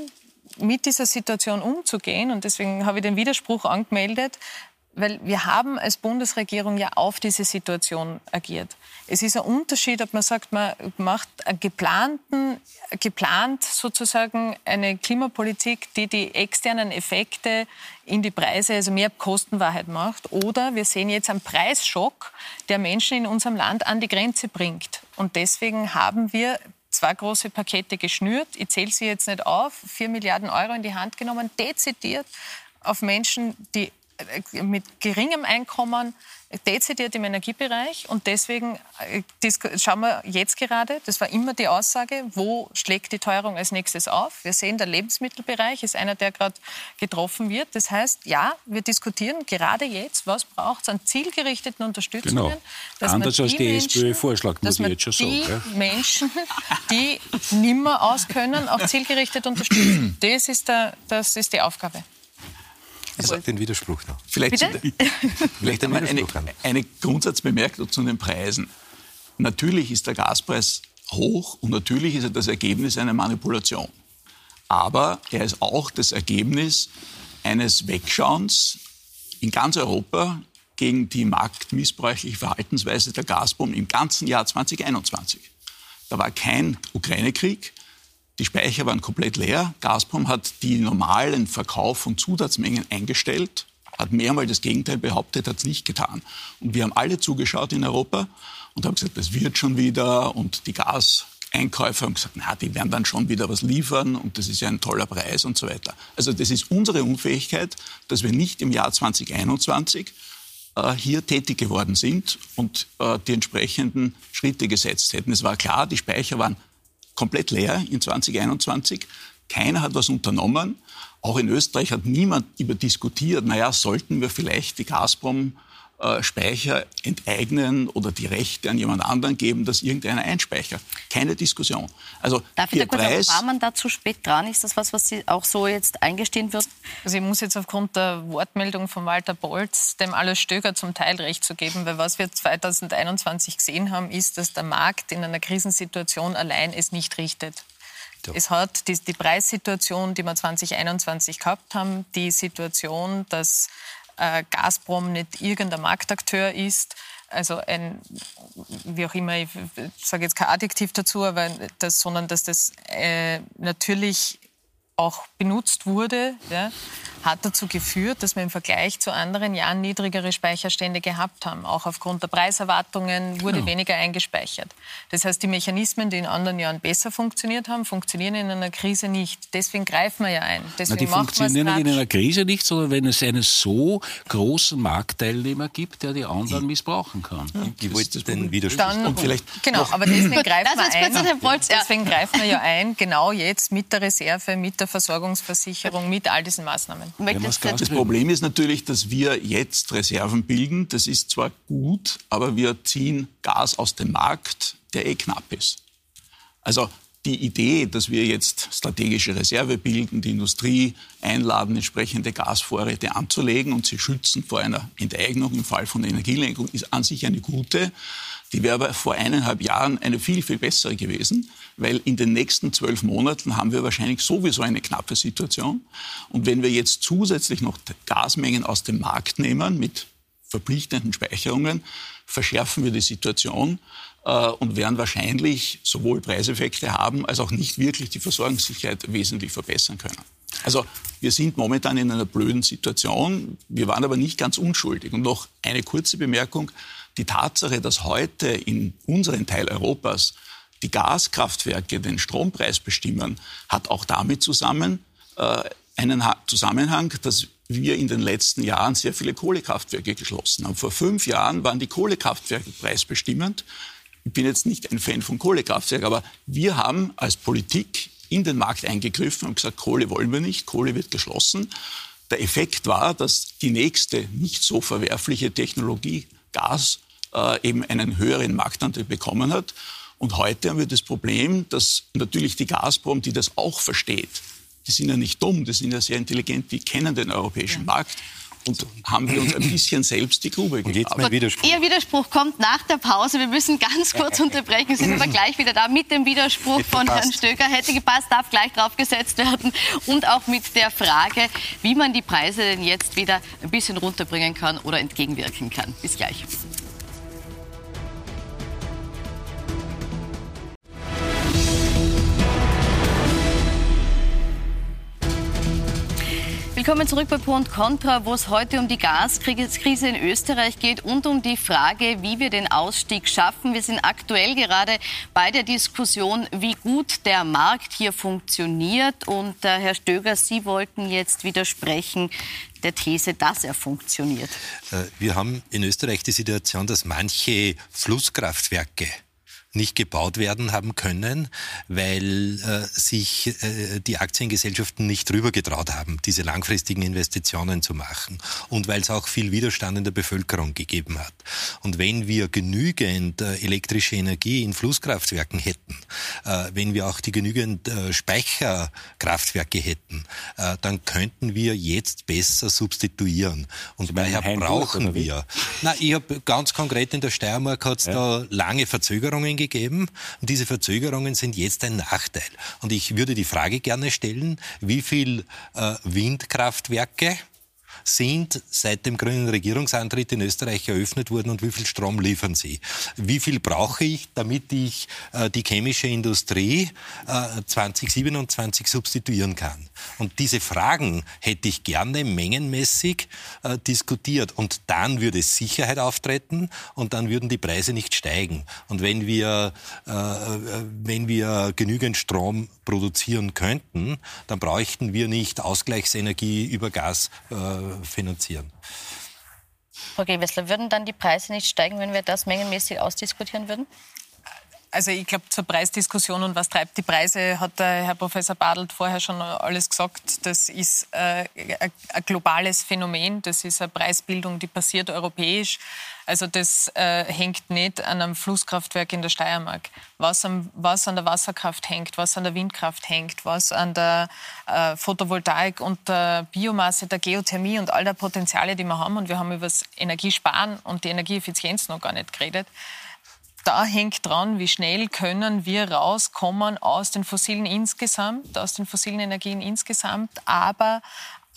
mit dieser Situation umzugehen, und deswegen habe ich den Widerspruch angemeldet, weil wir haben als Bundesregierung ja auf diese Situation agiert. Es ist ein Unterschied, ob man sagt, man macht geplanten, geplant sozusagen eine Klimapolitik, die die externen Effekte in die Preise, also mehr Kostenwahrheit macht, oder wir sehen jetzt einen Preisschock, der Menschen in unserem Land an die Grenze bringt. Und deswegen haben wir zwei große Pakete geschnürt. Ich zähle sie jetzt nicht auf. Vier Milliarden Euro in die Hand genommen, dezidiert auf Menschen, die mit geringem Einkommen dezidiert im Energiebereich. Und deswegen äh, schauen wir jetzt gerade, das war immer die Aussage, wo schlägt die Teuerung als nächstes auf? Wir sehen, der Lebensmittelbereich ist einer, der gerade getroffen wird. Das heißt, ja, wir diskutieren gerade jetzt, was braucht es an zielgerichteten Unterstützungen. Genau. Anders als die SPÖ vorschlägt, muss ich jetzt schon die sagen, ja. Menschen, die nimmer auskönnen, auch zielgerichtet unterstützen. Das ist, der, das ist die Aufgabe. Ich sage den Widerspruch noch. Vielleicht, Bitte? vielleicht einmal eine, eine Grundsatzbemerkung zu den Preisen. Natürlich ist der Gaspreis hoch und natürlich ist er das Ergebnis einer Manipulation. Aber er ist auch das Ergebnis eines Wegschauens in ganz Europa gegen die marktmissbräuchliche Verhaltensweise der Gazprom im ganzen Jahr 2021. Da war kein Ukraine-Krieg, die Speicher waren komplett leer. Gazprom hat die normalen Verkauf von Zusatzmengen eingestellt, hat mehrmals das Gegenteil behauptet, hat es nicht getan. Und wir haben alle zugeschaut in Europa und haben gesagt, das wird schon wieder. Und die Gaseinkäufer haben gesagt, na, die werden dann schon wieder was liefern und das ist ja ein toller Preis und so weiter. Also das ist unsere Unfähigkeit, dass wir nicht im Jahr 2021 äh, hier tätig geworden sind und äh, die entsprechenden Schritte gesetzt hätten. Es war klar, die Speicher waren komplett leer in 2021. Keiner hat was unternommen. Auch in Österreich hat niemand über diskutiert, naja, sollten wir vielleicht die Gazprom äh, Speicher enteignen oder die Rechte an jemand anderen geben, dass irgendeiner einspeichert. Keine Diskussion. Also Darf ich da der kurz Preis, war man da zu spät dran? Ist das was, was Sie auch so jetzt eingestehen würden? Also ich muss jetzt aufgrund der Wortmeldung von Walter Bolz dem alles Stöger zum Teil recht zu geben, weil was wir 2021 gesehen haben, ist, dass der Markt in einer Krisensituation allein es nicht richtet. Es hat die, die Preissituation, die wir 2021 gehabt haben, die Situation, dass äh, Gazprom nicht irgendein Marktakteur ist, also ein, wie auch immer, ich sage jetzt kein Adjektiv dazu, aber das, sondern dass das äh, natürlich auch benutzt wurde, ja, hat dazu geführt, dass wir im Vergleich zu anderen Jahren niedrigere Speicherstände gehabt haben. Auch aufgrund der Preiserwartungen wurde genau. weniger eingespeichert. Das heißt, die Mechanismen, die in anderen Jahren besser funktioniert haben, funktionieren in einer Krise nicht. Deswegen greifen wir ja ein. Deswegen Na, die funktionieren nicht in einer Krise nicht, sondern wenn es einen so großen Marktteilnehmer gibt, der die anderen missbrauchen kann. Ja, ich wollte den Widerspruch. und vielleicht genau, aber deswegen greifen wir ein. Deswegen greifen wir ja ein, genau jetzt mit der Reserve, mit der Versorgungsversicherung, mit all diesen Maßnahmen. Das Problem ist natürlich, dass wir jetzt Reserven bilden. Das ist zwar gut, aber wir ziehen Gas aus dem Markt, der eh knapp ist. Also die Idee, dass wir jetzt strategische Reserve bilden, die Industrie einladen, entsprechende Gasvorräte anzulegen und sie schützen vor einer Enteignung im Fall von Energielenkung, ist an sich eine gute. Die wäre aber vor eineinhalb Jahren eine viel, viel bessere gewesen, weil in den nächsten zwölf Monaten haben wir wahrscheinlich sowieso eine knappe Situation. Und wenn wir jetzt zusätzlich noch Gasmengen aus dem Markt nehmen mit verpflichtenden Speicherungen, verschärfen wir die Situation und werden wahrscheinlich sowohl Preiseffekte haben, als auch nicht wirklich die Versorgungssicherheit wesentlich verbessern können. Also wir sind momentan in einer blöden Situation. Wir waren aber nicht ganz unschuldig. Und noch eine kurze Bemerkung die Tatsache, dass heute in unserem Teil Europas die Gaskraftwerke den Strompreis bestimmen, hat auch damit zusammen äh, einen ha Zusammenhang, dass wir in den letzten Jahren sehr viele Kohlekraftwerke geschlossen haben. Vor fünf Jahren waren die Kohlekraftwerke preisbestimmend. Ich bin jetzt nicht ein Fan von Kohlekraftwerken, aber wir haben als Politik in den Markt eingegriffen und gesagt, Kohle wollen wir nicht, Kohle wird geschlossen. Der Effekt war, dass die nächste nicht so verwerfliche Technologie Gas äh, eben einen höheren Marktanteil bekommen hat. Und heute haben wir das Problem, dass natürlich die Gazprom, die das auch versteht, die sind ja nicht dumm, die sind ja sehr intelligent, die kennen den europäischen ja. Markt. Und haben wir uns ein bisschen selbst die Grube gegraben. Widerspruch. Ihr Widerspruch kommt nach der Pause. Wir müssen ganz kurz unterbrechen, sind aber gleich wieder da mit dem Widerspruch von Herrn Stöger. Hätte gepasst, darf gleich draufgesetzt werden. Und auch mit der Frage, wie man die Preise denn jetzt wieder ein bisschen runterbringen kann oder entgegenwirken kann. Bis gleich. Willkommen zurück bei und Contra, wo es heute um die Gaskrise in Österreich geht und um die Frage, wie wir den Ausstieg schaffen. Wir sind aktuell gerade bei der Diskussion, wie gut der Markt hier funktioniert. Und äh, Herr Stöger, Sie wollten jetzt widersprechen der These, dass er funktioniert. Äh, wir haben in Österreich die Situation, dass manche Flusskraftwerke nicht gebaut werden haben können, weil äh, sich äh, die Aktiengesellschaften nicht drüber getraut haben, diese langfristigen Investitionen zu machen und weil es auch viel Widerstand in der Bevölkerung gegeben hat. Und wenn wir genügend äh, elektrische Energie in Flusskraftwerken hätten, äh, wenn wir auch die genügend äh, Speicherkraftwerke hätten, äh, dann könnten wir jetzt besser substituieren. Und daher brauchen wir. Na, ich habe ganz konkret in der Steiermark hat es ja. da lange Verzögerungen gegeben. Und diese Verzögerungen sind jetzt ein Nachteil. Und ich würde die Frage gerne stellen, wie viel äh, Windkraftwerke sind seit dem grünen Regierungsantritt in Österreich eröffnet worden und wie viel Strom liefern sie? Wie viel brauche ich, damit ich äh, die chemische Industrie äh, 2027 substituieren kann? Und diese Fragen hätte ich gerne mengenmäßig äh, diskutiert. Und dann würde Sicherheit auftreten und dann würden die Preise nicht steigen. Und wenn wir, äh, äh wenn wir genügend Strom produzieren könnten, dann bräuchten wir nicht Ausgleichsenergie über Gas äh, finanzieren. Frau Gewessler, würden dann die Preise nicht steigen, wenn wir das mengenmäßig ausdiskutieren würden? Also ich glaube, zur Preisdiskussion und was treibt die Preise, hat der Herr Professor Badelt vorher schon alles gesagt. Das ist äh, ein globales Phänomen, das ist eine Preisbildung, die passiert europäisch. Also das äh, hängt nicht an einem Flusskraftwerk in der Steiermark. Was, am, was an der Wasserkraft hängt, was an der Windkraft hängt, was an der äh, Photovoltaik und der Biomasse, der Geothermie und all der Potenziale, die wir haben. Und wir haben über das Energiesparen und die Energieeffizienz noch gar nicht geredet da hängt dran, wie schnell können wir rauskommen aus den fossilen insgesamt, aus den fossilen Energien insgesamt, aber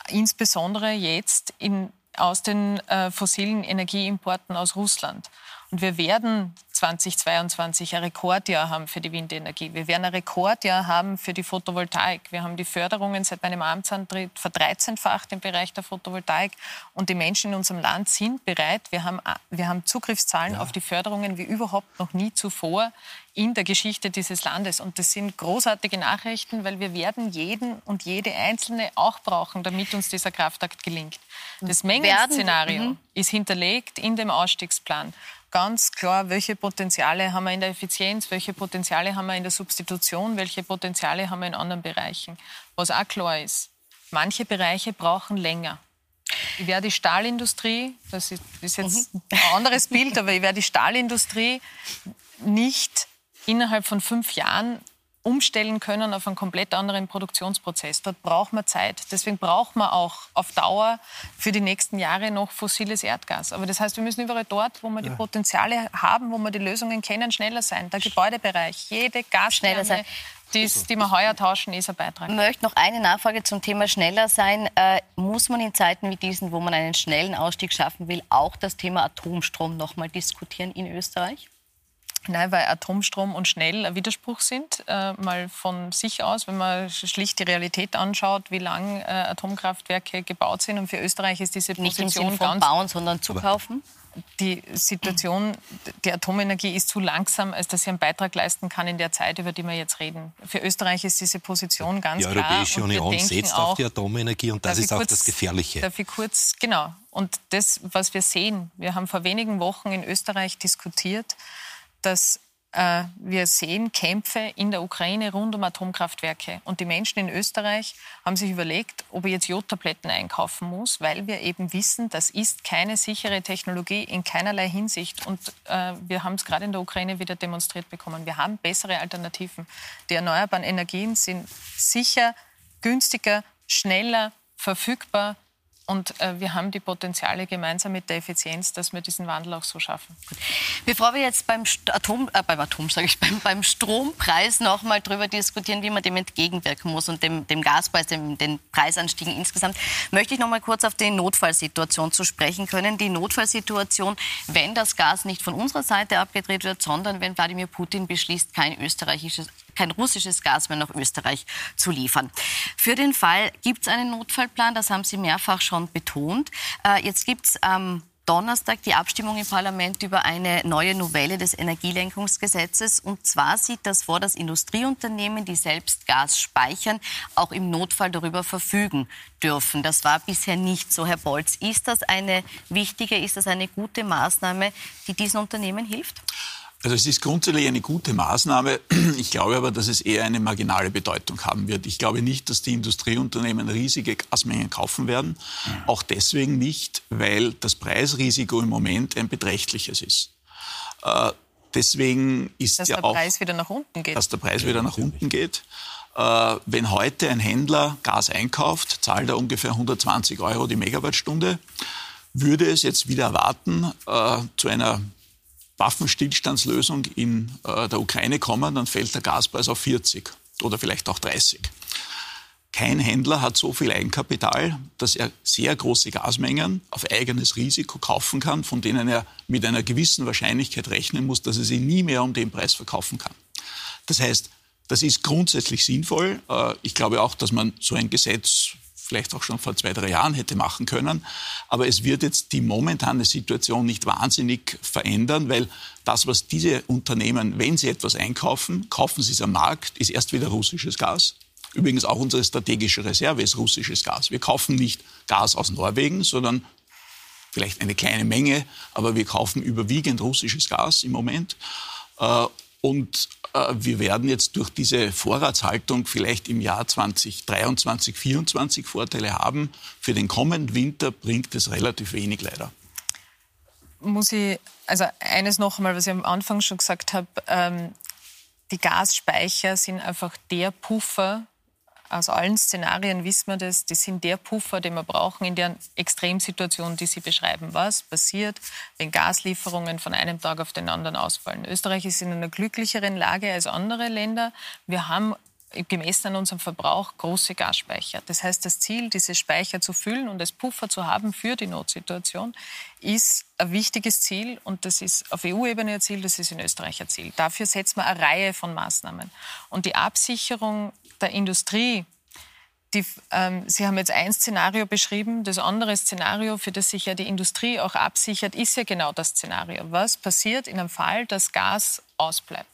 insbesondere jetzt in, aus den äh, fossilen Energieimporten aus Russland. Und wir werden 2022 ein Rekordjahr haben für die Windenergie. Wir werden ein Rekordjahr haben für die Photovoltaik. Wir haben die Förderungen seit meinem Amtsantritt verdreizehnfacht im Bereich der Photovoltaik. Und die Menschen in unserem Land sind bereit. Wir haben, wir haben Zugriffszahlen ja. auf die Förderungen wie überhaupt noch nie zuvor in der Geschichte dieses Landes. Und das sind großartige Nachrichten, weil wir werden jeden und jede Einzelne auch brauchen, damit uns dieser Kraftakt gelingt. Das Mengenszenario mhm. ist hinterlegt in dem Ausstiegsplan. Ganz klar, welche Potenziale haben wir in der Effizienz, welche Potenziale haben wir in der Substitution, welche Potenziale haben wir in anderen Bereichen. Was auch klar ist, manche Bereiche brauchen länger. Ich werde die Stahlindustrie, das ist, ist jetzt mhm. ein anderes Bild, aber ich werde die Stahlindustrie nicht innerhalb von fünf Jahren umstellen können auf einen komplett anderen Produktionsprozess. Dort braucht man Zeit. Deswegen braucht man auch auf Dauer für die nächsten Jahre noch fossiles Erdgas. Aber das heißt, wir müssen überall dort, wo wir die Potenziale haben, wo wir die Lösungen kennen, schneller sein. Der Gebäudebereich, jede Gasstelle, die, die wir heuer tauschen, ist ein Beitrag. Ich möchte noch eine Nachfrage zum Thema schneller sein. Äh, muss man in Zeiten wie diesen, wo man einen schnellen Ausstieg schaffen will, auch das Thema Atomstrom noch mal diskutieren in Österreich? Nein, weil Atomstrom und schnell ein Widerspruch sind, äh, mal von sich aus, wenn man schlicht die Realität anschaut, wie lange äh, Atomkraftwerke gebaut sind. Und für Österreich ist diese Position Nicht im Sinn von bauen, sondern zukaufen. Die Situation die Atomenergie ist zu langsam, als dass sie einen Beitrag leisten kann in der Zeit, über die wir jetzt reden. Für Österreich ist diese Position ganz klar. Die Europäische Union setzt auf die Atomenergie und das ist auch kurz, das Gefährliche. Darf ich kurz, genau. Und das, was wir sehen, wir haben vor wenigen Wochen in Österreich diskutiert, dass äh, wir sehen Kämpfe in der Ukraine rund um Atomkraftwerke. Und die Menschen in Österreich haben sich überlegt, ob er jetzt Jodtabletten einkaufen muss, weil wir eben wissen, das ist keine sichere Technologie in keinerlei Hinsicht. Und äh, wir haben es gerade in der Ukraine wieder demonstriert bekommen. Wir haben bessere Alternativen. Die erneuerbaren Energien sind sicher, günstiger, schneller, verfügbar und äh, wir haben die Potenziale gemeinsam mit der Effizienz, dass wir diesen Wandel auch so schaffen. Bevor wir jetzt beim Atom, äh, beim Atom ich, beim, beim Strompreis noch mal darüber diskutieren, wie man dem entgegenwirken muss und dem, dem Gaspreis, dem, den Preisanstiegen insgesamt, möchte ich noch mal kurz auf die Notfallsituation zu sprechen können. Die Notfallsituation, wenn das Gas nicht von unserer Seite abgedreht wird, sondern wenn Wladimir Putin beschließt, kein österreichisches kein russisches Gas mehr nach Österreich zu liefern. Für den Fall gibt es einen Notfallplan, das haben Sie mehrfach schon betont. Äh, jetzt gibt es am Donnerstag die Abstimmung im Parlament über eine neue Novelle des Energielenkungsgesetzes. Und zwar sieht das vor, dass Industrieunternehmen, die selbst Gas speichern, auch im Notfall darüber verfügen dürfen. Das war bisher nicht so, Herr Bolz. Ist das eine wichtige, ist das eine gute Maßnahme, die diesen Unternehmen hilft? Also es ist grundsätzlich eine gute Maßnahme. Ich glaube aber, dass es eher eine marginale Bedeutung haben wird. Ich glaube nicht, dass die Industrieunternehmen riesige Gasmengen kaufen werden. Auch deswegen nicht, weil das Preisrisiko im Moment ein beträchtliches ist. Äh, deswegen ist dass ja der auch, Preis wieder nach unten geht. Dass der Preis wieder nach unten geht. Äh, wenn heute ein Händler Gas einkauft, zahlt er ungefähr 120 Euro die Megawattstunde. Würde es jetzt wieder erwarten äh, zu einer Waffenstillstandslösung in äh, der Ukraine kommen, dann fällt der Gaspreis auf 40 oder vielleicht auch 30. Kein Händler hat so viel Eigenkapital, dass er sehr große Gasmengen auf eigenes Risiko kaufen kann, von denen er mit einer gewissen Wahrscheinlichkeit rechnen muss, dass er sie nie mehr um den Preis verkaufen kann. Das heißt, das ist grundsätzlich sinnvoll. Äh, ich glaube auch, dass man so ein Gesetz vielleicht auch schon vor zwei, drei Jahren hätte machen können. Aber es wird jetzt die momentane Situation nicht wahnsinnig verändern, weil das, was diese Unternehmen, wenn sie etwas einkaufen, kaufen sie es am Markt, ist erst wieder russisches Gas. Übrigens auch unsere strategische Reserve ist russisches Gas. Wir kaufen nicht Gas aus Norwegen, sondern vielleicht eine kleine Menge, aber wir kaufen überwiegend russisches Gas im Moment. Und äh, wir werden jetzt durch diese Vorratshaltung vielleicht im Jahr 2023, 2024 Vorteile haben. Für den kommenden Winter bringt es relativ wenig leider. Muss ich, also eines noch einmal, was ich am Anfang schon gesagt habe, ähm, die Gasspeicher sind einfach der Puffer aus allen Szenarien wissen wir das, die sind der Puffer, den wir brauchen in der Extremsituation, die Sie beschreiben. Was passiert, wenn Gaslieferungen von einem Tag auf den anderen ausfallen? Österreich ist in einer glücklicheren Lage als andere Länder. Wir haben gemessen an unserem Verbrauch große Gasspeicher. Das heißt, das Ziel, diese Speicher zu füllen und als Puffer zu haben für die Notsituation, ist ein wichtiges Ziel und das ist auf EU-Ebene ein Ziel, das ist in Österreich ein Ziel. Dafür setzen wir eine Reihe von Maßnahmen. Und die Absicherung der Industrie die, ähm, Sie haben jetzt ein Szenario beschrieben. Das andere Szenario, für das sich ja die Industrie auch absichert, ist ja genau das Szenario. Was passiert in einem Fall, dass Gas ausbleibt?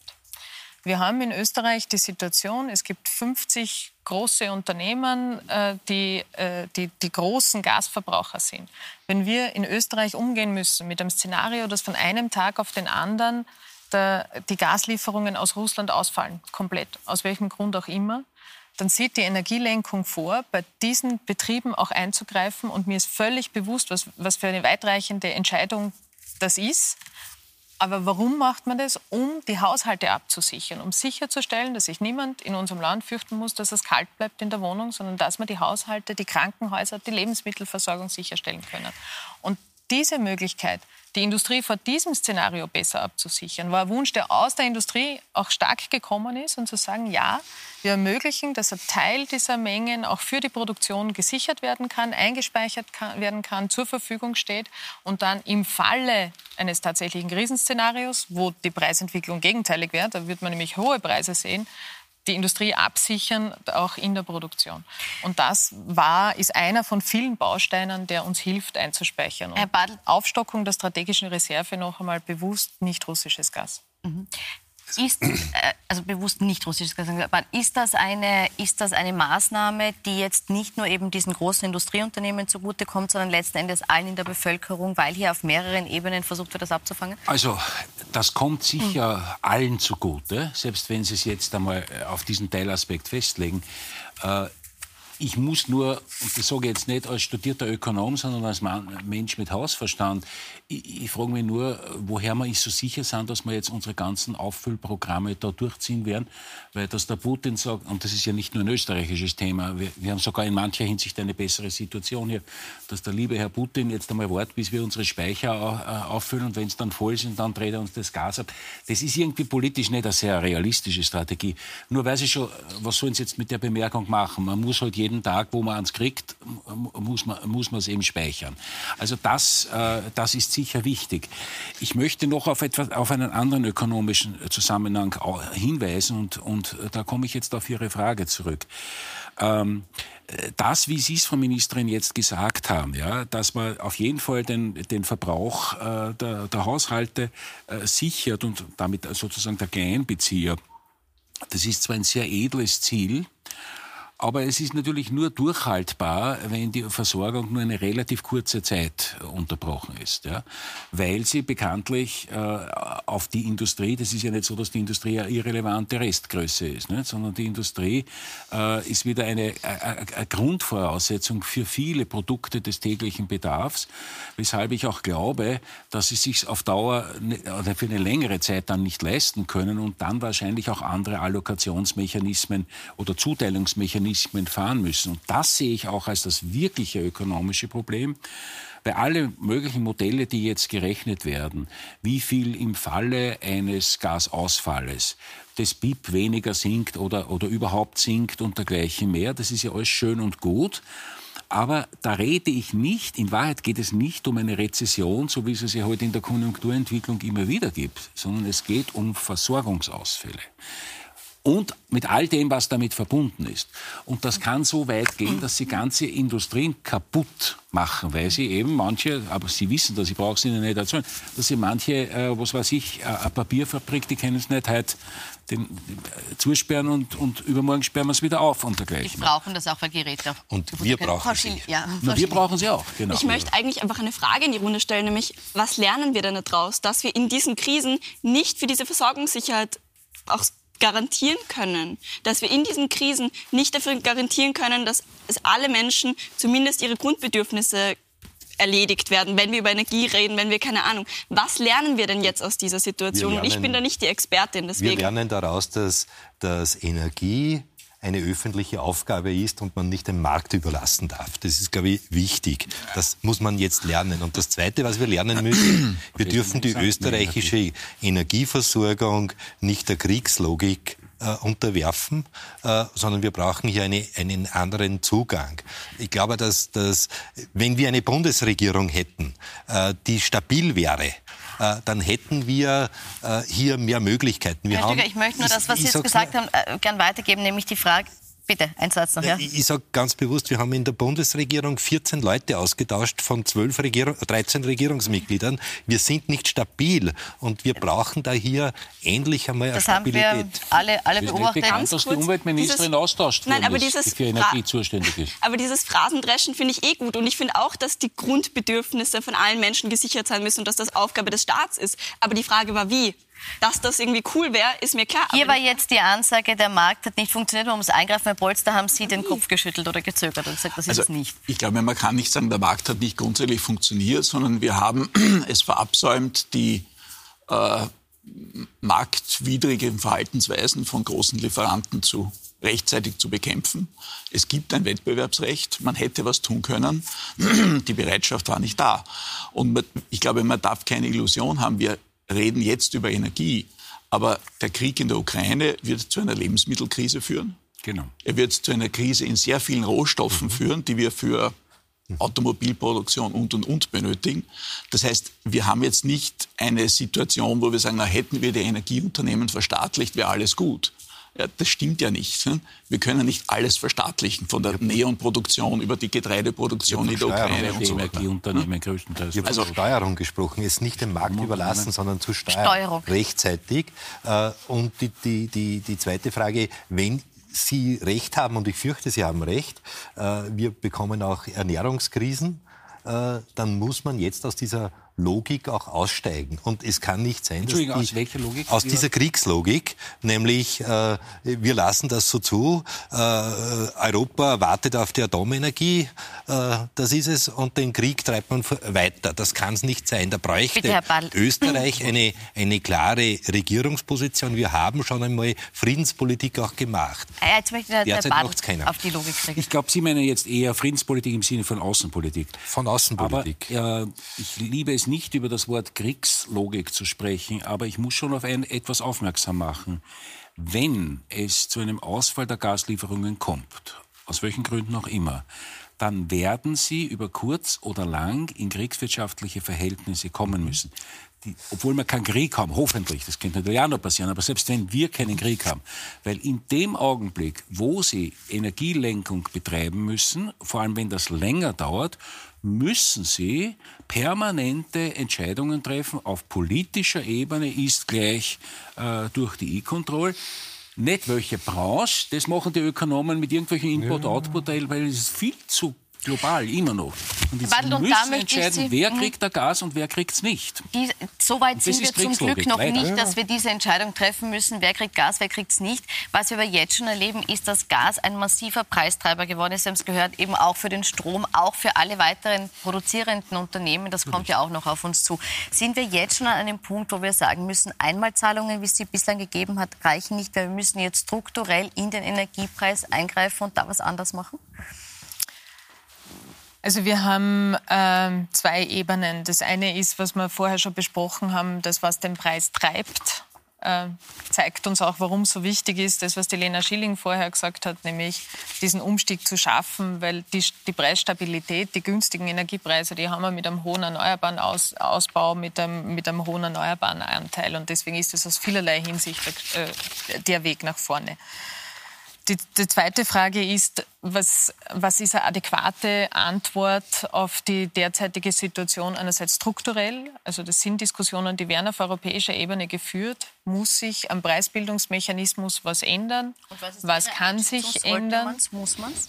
Wir haben in Österreich die Situation, es gibt 50 große Unternehmen, äh, die, äh, die, die großen Gasverbraucher sind. Wenn wir in Österreich umgehen müssen mit einem Szenario, dass von einem Tag auf den anderen der, die Gaslieferungen aus Russland ausfallen, komplett, aus welchem Grund auch immer, dann sieht die Energielenkung vor, bei diesen Betrieben auch einzugreifen. Und mir ist völlig bewusst, was, was für eine weitreichende Entscheidung das ist. Aber warum macht man das? Um die Haushalte abzusichern, um sicherzustellen, dass sich niemand in unserem Land fürchten muss, dass es kalt bleibt in der Wohnung, sondern dass man die Haushalte, die Krankenhäuser, die Lebensmittelversorgung sicherstellen können. Und diese Möglichkeit, die Industrie vor diesem Szenario besser abzusichern, war ein Wunsch, der aus der Industrie auch stark gekommen ist und zu sagen, ja, wir ermöglichen, dass ein Teil dieser Mengen auch für die Produktion gesichert werden kann, eingespeichert kann, werden kann, zur Verfügung steht und dann im Falle eines tatsächlichen Krisenszenarios, wo die Preisentwicklung gegenteilig wäre, da wird man nämlich hohe Preise sehen, die Industrie absichern, auch in der Produktion. Und das war, ist einer von vielen Bausteinen, der uns hilft, einzuspeichern. Und Aufstockung der strategischen Reserve noch einmal bewusst nicht russisches Gas. Mhm. Ist, äh, also bewusst nicht russisches Gas, aber ist das, eine, ist das eine Maßnahme, die jetzt nicht nur eben diesen großen Industrieunternehmen zugutekommt, sondern letzten Endes allen in der Bevölkerung, weil hier auf mehreren Ebenen versucht wird, das abzufangen? Also das kommt sicher mhm. allen zugute, selbst wenn Sie es jetzt einmal äh, auf diesen Teilaspekt festlegen. Äh, ich muss nur, und das sage ich jetzt nicht als studierter Ökonom, sondern als Mensch mit Hausverstand, ich, ich frage mich nur, woher wir so sicher sind, dass wir jetzt unsere ganzen Auffüllprogramme da durchziehen werden, weil dass der Putin sagt, und das ist ja nicht nur ein österreichisches Thema, wir, wir haben sogar in mancher Hinsicht eine bessere Situation hier, dass der liebe Herr Putin jetzt einmal wartet, bis wir unsere Speicher äh, auffüllen und wenn es dann voll sind, dann dreht er uns das Gas ab. Das ist irgendwie politisch nicht eine sehr realistische Strategie. Nur weiß ich schon, was sollen Sie jetzt mit der Bemerkung machen? Man muss halt jeden Tag, wo man es kriegt, muss man muss es eben speichern. Also das, äh, das ist sicher wichtig. Ich möchte noch auf, etwas, auf einen anderen ökonomischen Zusammenhang hinweisen und, und da komme ich jetzt auf Ihre Frage zurück. Ähm, das, wie Sie es, Frau Ministerin, jetzt gesagt haben, ja, dass man auf jeden Fall den, den Verbrauch äh, der, der, Haushalte äh, sichert und damit sozusagen der Kleinbezieher, das ist zwar ein sehr edles Ziel, aber es ist natürlich nur durchhaltbar, wenn die Versorgung nur eine relativ kurze Zeit unterbrochen ist. Ja? Weil sie bekanntlich äh, auf die Industrie, das ist ja nicht so, dass die Industrie eine irrelevante Restgröße ist, nicht? sondern die Industrie äh, ist wieder eine, eine, eine, Grundvoraussetzung für viele Produkte des täglichen Bedarfs, weshalb ich auch glaube, dass sie sich auf Dauer ne, oder für eine längere Zeit dann nicht leisten können und dann wahrscheinlich auch andere Allokationsmechanismen oder Zuteilungsmechanismen Mechanismen fahren müssen. Und das sehe ich auch als das wirkliche ökonomische Problem, weil alle möglichen Modelle, die jetzt gerechnet werden, wie viel im Falle eines Gasausfalles das BIP weniger sinkt oder, oder überhaupt sinkt und dergleichen mehr, das ist ja alles schön und gut. Aber da rede ich nicht, in Wahrheit geht es nicht um eine Rezession, so wie es es ja heute in der Konjunkturentwicklung immer wieder gibt, sondern es geht um Versorgungsausfälle und mit all dem, was damit verbunden ist. Und das kann so weit gehen, dass sie ganze Industrien kaputt machen, weil sie eben manche, aber sie wissen das, ich brauche es ihnen nicht erzählen, dass sie manche, äh, was weiß ich, äh, eine Papierfabrik, die kennen es nicht, halt den, äh, zusperren und, und übermorgen sperren wir es wieder auf und dergleichen. Die brauchen das auch, weil Geräte Und wir brauchen sie. Ja, Na, wir brauchen sie auch, genau. Ich möchte eigentlich einfach eine Frage in die Runde stellen, nämlich, was lernen wir denn daraus, dass wir in diesen Krisen nicht für diese Versorgungssicherheit auch garantieren können, dass wir in diesen Krisen nicht dafür garantieren können, dass es alle Menschen zumindest ihre Grundbedürfnisse erledigt werden, wenn wir über Energie reden, wenn wir keine Ahnung. Was lernen wir denn jetzt aus dieser Situation? Lernen, ich bin da nicht die Expertin. Deswegen. Wir lernen daraus, dass, dass Energie eine öffentliche Aufgabe ist und man nicht dem Markt überlassen darf. Das ist, glaube ich, wichtig. Das muss man jetzt lernen. Und das Zweite, was wir lernen müssen, wir dürfen die österreichische Energieversorgung nicht der Kriegslogik äh, unterwerfen, äh, sondern wir brauchen hier eine, einen anderen Zugang. Ich glaube, dass, dass wenn wir eine Bundesregierung hätten, äh, die stabil wäre, dann hätten wir äh, hier mehr Möglichkeiten. Wir Herr Stüger, ich möchte nur das, was Sie jetzt gesagt haben, äh, gern weitergeben, nämlich die Frage, Bitte, ein Satz noch, ja? Ich, ich sage ganz bewusst, wir haben in der Bundesregierung 14 Leute ausgetauscht von 12 Regierung, 13 Regierungsmitgliedern. Wir sind nicht stabil und wir brauchen da hier endlich einmal eine Stabilität. Das haben wir alle, alle beobachtet. Bekannt, dass die Umweltministerin dieses, austauscht nein, aber dieses die für Energie zuständig ist. Aber dieses Phrasendreschen finde ich eh gut und ich finde auch, dass die Grundbedürfnisse von allen Menschen gesichert sein müssen und dass das Aufgabe des Staats ist. Aber die Frage war, wie? Dass das irgendwie cool wäre, ist mir klar. Hier war jetzt die Ansage, der Markt hat nicht funktioniert, man muss eingreifen. Herr Polster, haben Sie den Kopf geschüttelt oder gezögert und gesagt, das ist also, es nicht? Ich glaube, man kann nicht sagen, der Markt hat nicht grundsätzlich funktioniert, sondern wir haben es verabsäumt, die äh, marktwidrigen Verhaltensweisen von großen Lieferanten zu rechtzeitig zu bekämpfen. Es gibt ein Wettbewerbsrecht, man hätte was tun können, die Bereitschaft war nicht da. Und ich glaube, man darf keine Illusion haben, wir reden jetzt über Energie, aber der Krieg in der Ukraine wird zu einer Lebensmittelkrise führen. Genau. Er wird zu einer Krise in sehr vielen Rohstoffen mhm. führen, die wir für Automobilproduktion und und und benötigen. Das heißt, wir haben jetzt nicht eine Situation, wo wir sagen, na, hätten wir die Energieunternehmen verstaatlicht, wäre alles gut. Ja, das stimmt ja nicht. Ne? Wir können nicht alles verstaatlichen, von der Neonproduktion über die Getreideproduktion in der Ukraine und so weiter. Größtenteils. Ich habe also Steuerung gesprochen, es nicht dem Markt überlassen, sondern zu steuern. Steuerung. Rechtzeitig. Äh, und die, die, die, die zweite Frage, wenn Sie recht haben, und ich fürchte, Sie haben recht, äh, wir bekommen auch Ernährungskrisen, äh, dann muss man jetzt aus dieser Logik auch aussteigen. Und es kann nicht sein, dass die, aus welcher Logik? Aus dieser Kriegslogik, nämlich äh, wir lassen das so zu, äh, Europa wartet auf die Atomenergie, äh, das ist es, und den Krieg treibt man weiter. Das kann es nicht sein. Da bräuchte Bitte, Österreich eine, eine klare Regierungsposition. Wir haben schon einmal Friedenspolitik auch gemacht. Äh, jetzt möchte der, Derzeit der macht's keiner. auf die Logik kriegen. Ich glaube, Sie meinen jetzt eher Friedenspolitik im Sinne von Außenpolitik. Von Außenpolitik. Aber äh, ich liebe es nicht über das Wort Kriegslogik zu sprechen, aber ich muss schon auf ein, etwas aufmerksam machen. Wenn es zu einem Ausfall der Gaslieferungen kommt, aus welchen Gründen auch immer, dann werden sie über kurz oder lang in kriegswirtschaftliche Verhältnisse kommen müssen. Die, obwohl wir keinen Krieg haben, hoffentlich, das könnte natürlich auch noch passieren, aber selbst wenn wir keinen Krieg haben, weil in dem Augenblick, wo sie Energielenkung betreiben müssen, vor allem wenn das länger dauert, müssen sie permanente Entscheidungen treffen. Auf politischer Ebene ist gleich äh, durch die E-Control. Nicht welche Branche, das machen die Ökonomen mit irgendwelchen Import-Output-Teilen, weil es ist viel zu global, immer noch. Und jetzt Wandel, müssen entscheiden, Sie, wer mhm. kriegt da Gas und wer kriegt es nicht. Die, so weit sind wir zum Glück noch leider. nicht, dass wir diese Entscheidung treffen müssen, wer kriegt Gas, wer kriegt es nicht. Was wir aber jetzt schon erleben, ist, dass Gas ein massiver Preistreiber geworden ist. Sie haben es gehört, eben auch für den Strom, auch für alle weiteren produzierenden Unternehmen. Das kommt ja auch noch auf uns zu. Sind wir jetzt schon an einem Punkt, wo wir sagen müssen, Einmalzahlungen, wie es sie bislang gegeben hat, reichen nicht, weil wir müssen jetzt strukturell in den Energiepreis eingreifen und da was anders machen? Also wir haben äh, zwei Ebenen. Das eine ist, was wir vorher schon besprochen haben, das, was den Preis treibt. Äh, zeigt uns auch, warum es so wichtig ist, das, was die Lena Schilling vorher gesagt hat, nämlich diesen Umstieg zu schaffen, weil die, die Preisstabilität, die günstigen Energiepreise, die haben wir mit einem hohen erneuerbaren Aus, Ausbau, mit einem, mit einem hohen erneuerbaren Anteil. Und deswegen ist es aus vielerlei Hinsicht äh, der Weg nach vorne. Die, die, zweite Frage ist, was, was ist eine adäquate Antwort auf die derzeitige Situation einerseits strukturell? Also das sind Diskussionen, die werden auf europäischer Ebene geführt. Muss sich am Preisbildungsmechanismus was ändern? was, was kann sich ändern? Man's, muss man es?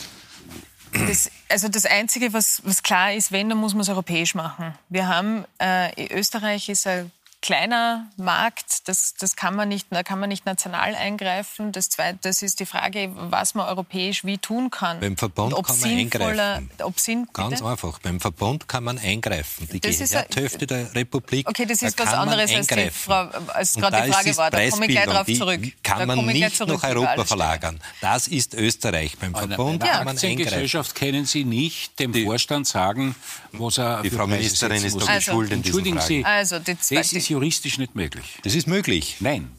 Das, also das Einzige, was, was, klar ist, wenn, dann muss man es europäisch machen. Wir haben, äh, Österreich ist ein kleiner Markt, das, das kann man nicht, da kann man nicht national eingreifen. Das zweite, das ist die Frage, was man europäisch wie tun kann. Beim Verbund kann man eingreifen. Ob Sinn, Ganz einfach. Beim Verbund kann man eingreifen. Die Gehörhälfte der Republik. Okay, das ist was anderes als, die Frau, als gerade die Frage war. Da komme ich gleich drauf zurück. Die kann man nicht nach Europa verlagern. Das ist Österreich. Beim Verbund kann man eingreifen. Gesellschaft können Sie nicht dem Vorstand sagen, was er Die Frau Ministerin ist doch also, schuld in Entschuldigen Sie, also, die das ist juristisch nicht möglich. Das ist möglich. Nein.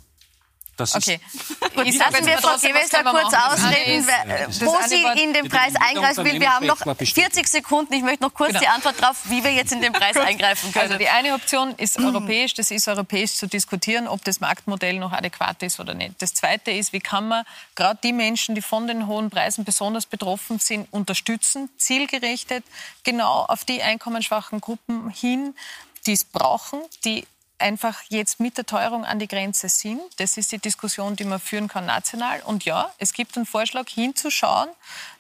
Das okay. Gut, lassen wir Frau Gewessler kurz ausreden, wo sie in den Preis eingreifen will. Wir haben noch 40 Sekunden. Ich möchte noch kurz genau. die Antwort darauf, wie wir jetzt in den Preis eingreifen können. Also die eine Option ist europäisch. Das ist europäisch zu diskutieren, ob das Marktmodell noch adäquat ist oder nicht. Das zweite ist, wie kann man gerade die Menschen, die von den hohen Preisen besonders betroffen sind, unterstützen, zielgerichtet, genau auf die einkommensschwachen Gruppen hin, die es brauchen, die einfach jetzt mit der Teuerung an die Grenze sind. Das ist die Diskussion, die man führen kann national. Und ja, es gibt einen Vorschlag hinzuschauen,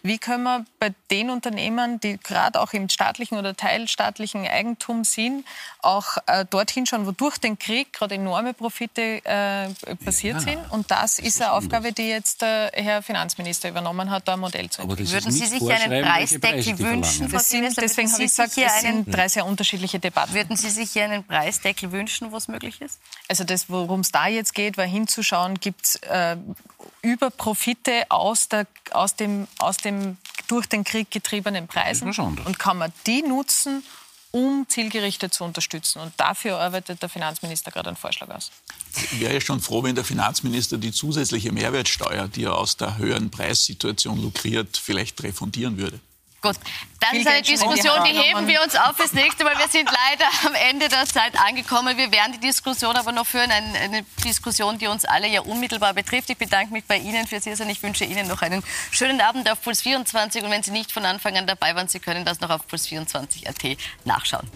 wie können wir bei den Unternehmen, die gerade auch im staatlichen oder teilstaatlichen Eigentum sind, auch äh, dorthin schauen, wo durch den Krieg gerade enorme Profite äh, passiert ja. sind. Und das, das ist eine Aufgabe, die jetzt der Herr Finanzminister übernommen hat, da ein Modell zu entwickeln. Würden Sie sich einen Preisdeckel wünschen? Das sind, deswegen habe ich gesagt, es sind drei sehr unterschiedliche Debatten. Würden Sie sich hier einen Preisdeckel wünschen, wo es möglich ist? Also das, worum es da jetzt geht, war hinzuschauen, gibt es äh, Überprofite aus, der, aus, dem, aus dem durch den Krieg getriebenen Preisen und kann man die nutzen, um zielgerichtet zu unterstützen. Und dafür arbeitet der Finanzminister gerade einen Vorschlag aus. Ich wäre ja schon froh, wenn der Finanzminister die zusätzliche Mehrwertsteuer, die er aus der höheren Preissituation lukriert, vielleicht refundieren würde. Gut, dann ist eine Diskussion, die heben wir uns auf fürs nächste Mal. Wir sind leider am Ende der Zeit angekommen. Wir werden die Diskussion aber noch führen, eine, eine Diskussion, die uns alle ja unmittelbar betrifft. Ich bedanke mich bei Ihnen fürs Hier sein. Ich wünsche Ihnen noch einen schönen Abend auf Puls 24 und wenn Sie nicht von Anfang an dabei waren, Sie können das noch auf Puls 24 AT nachschauen.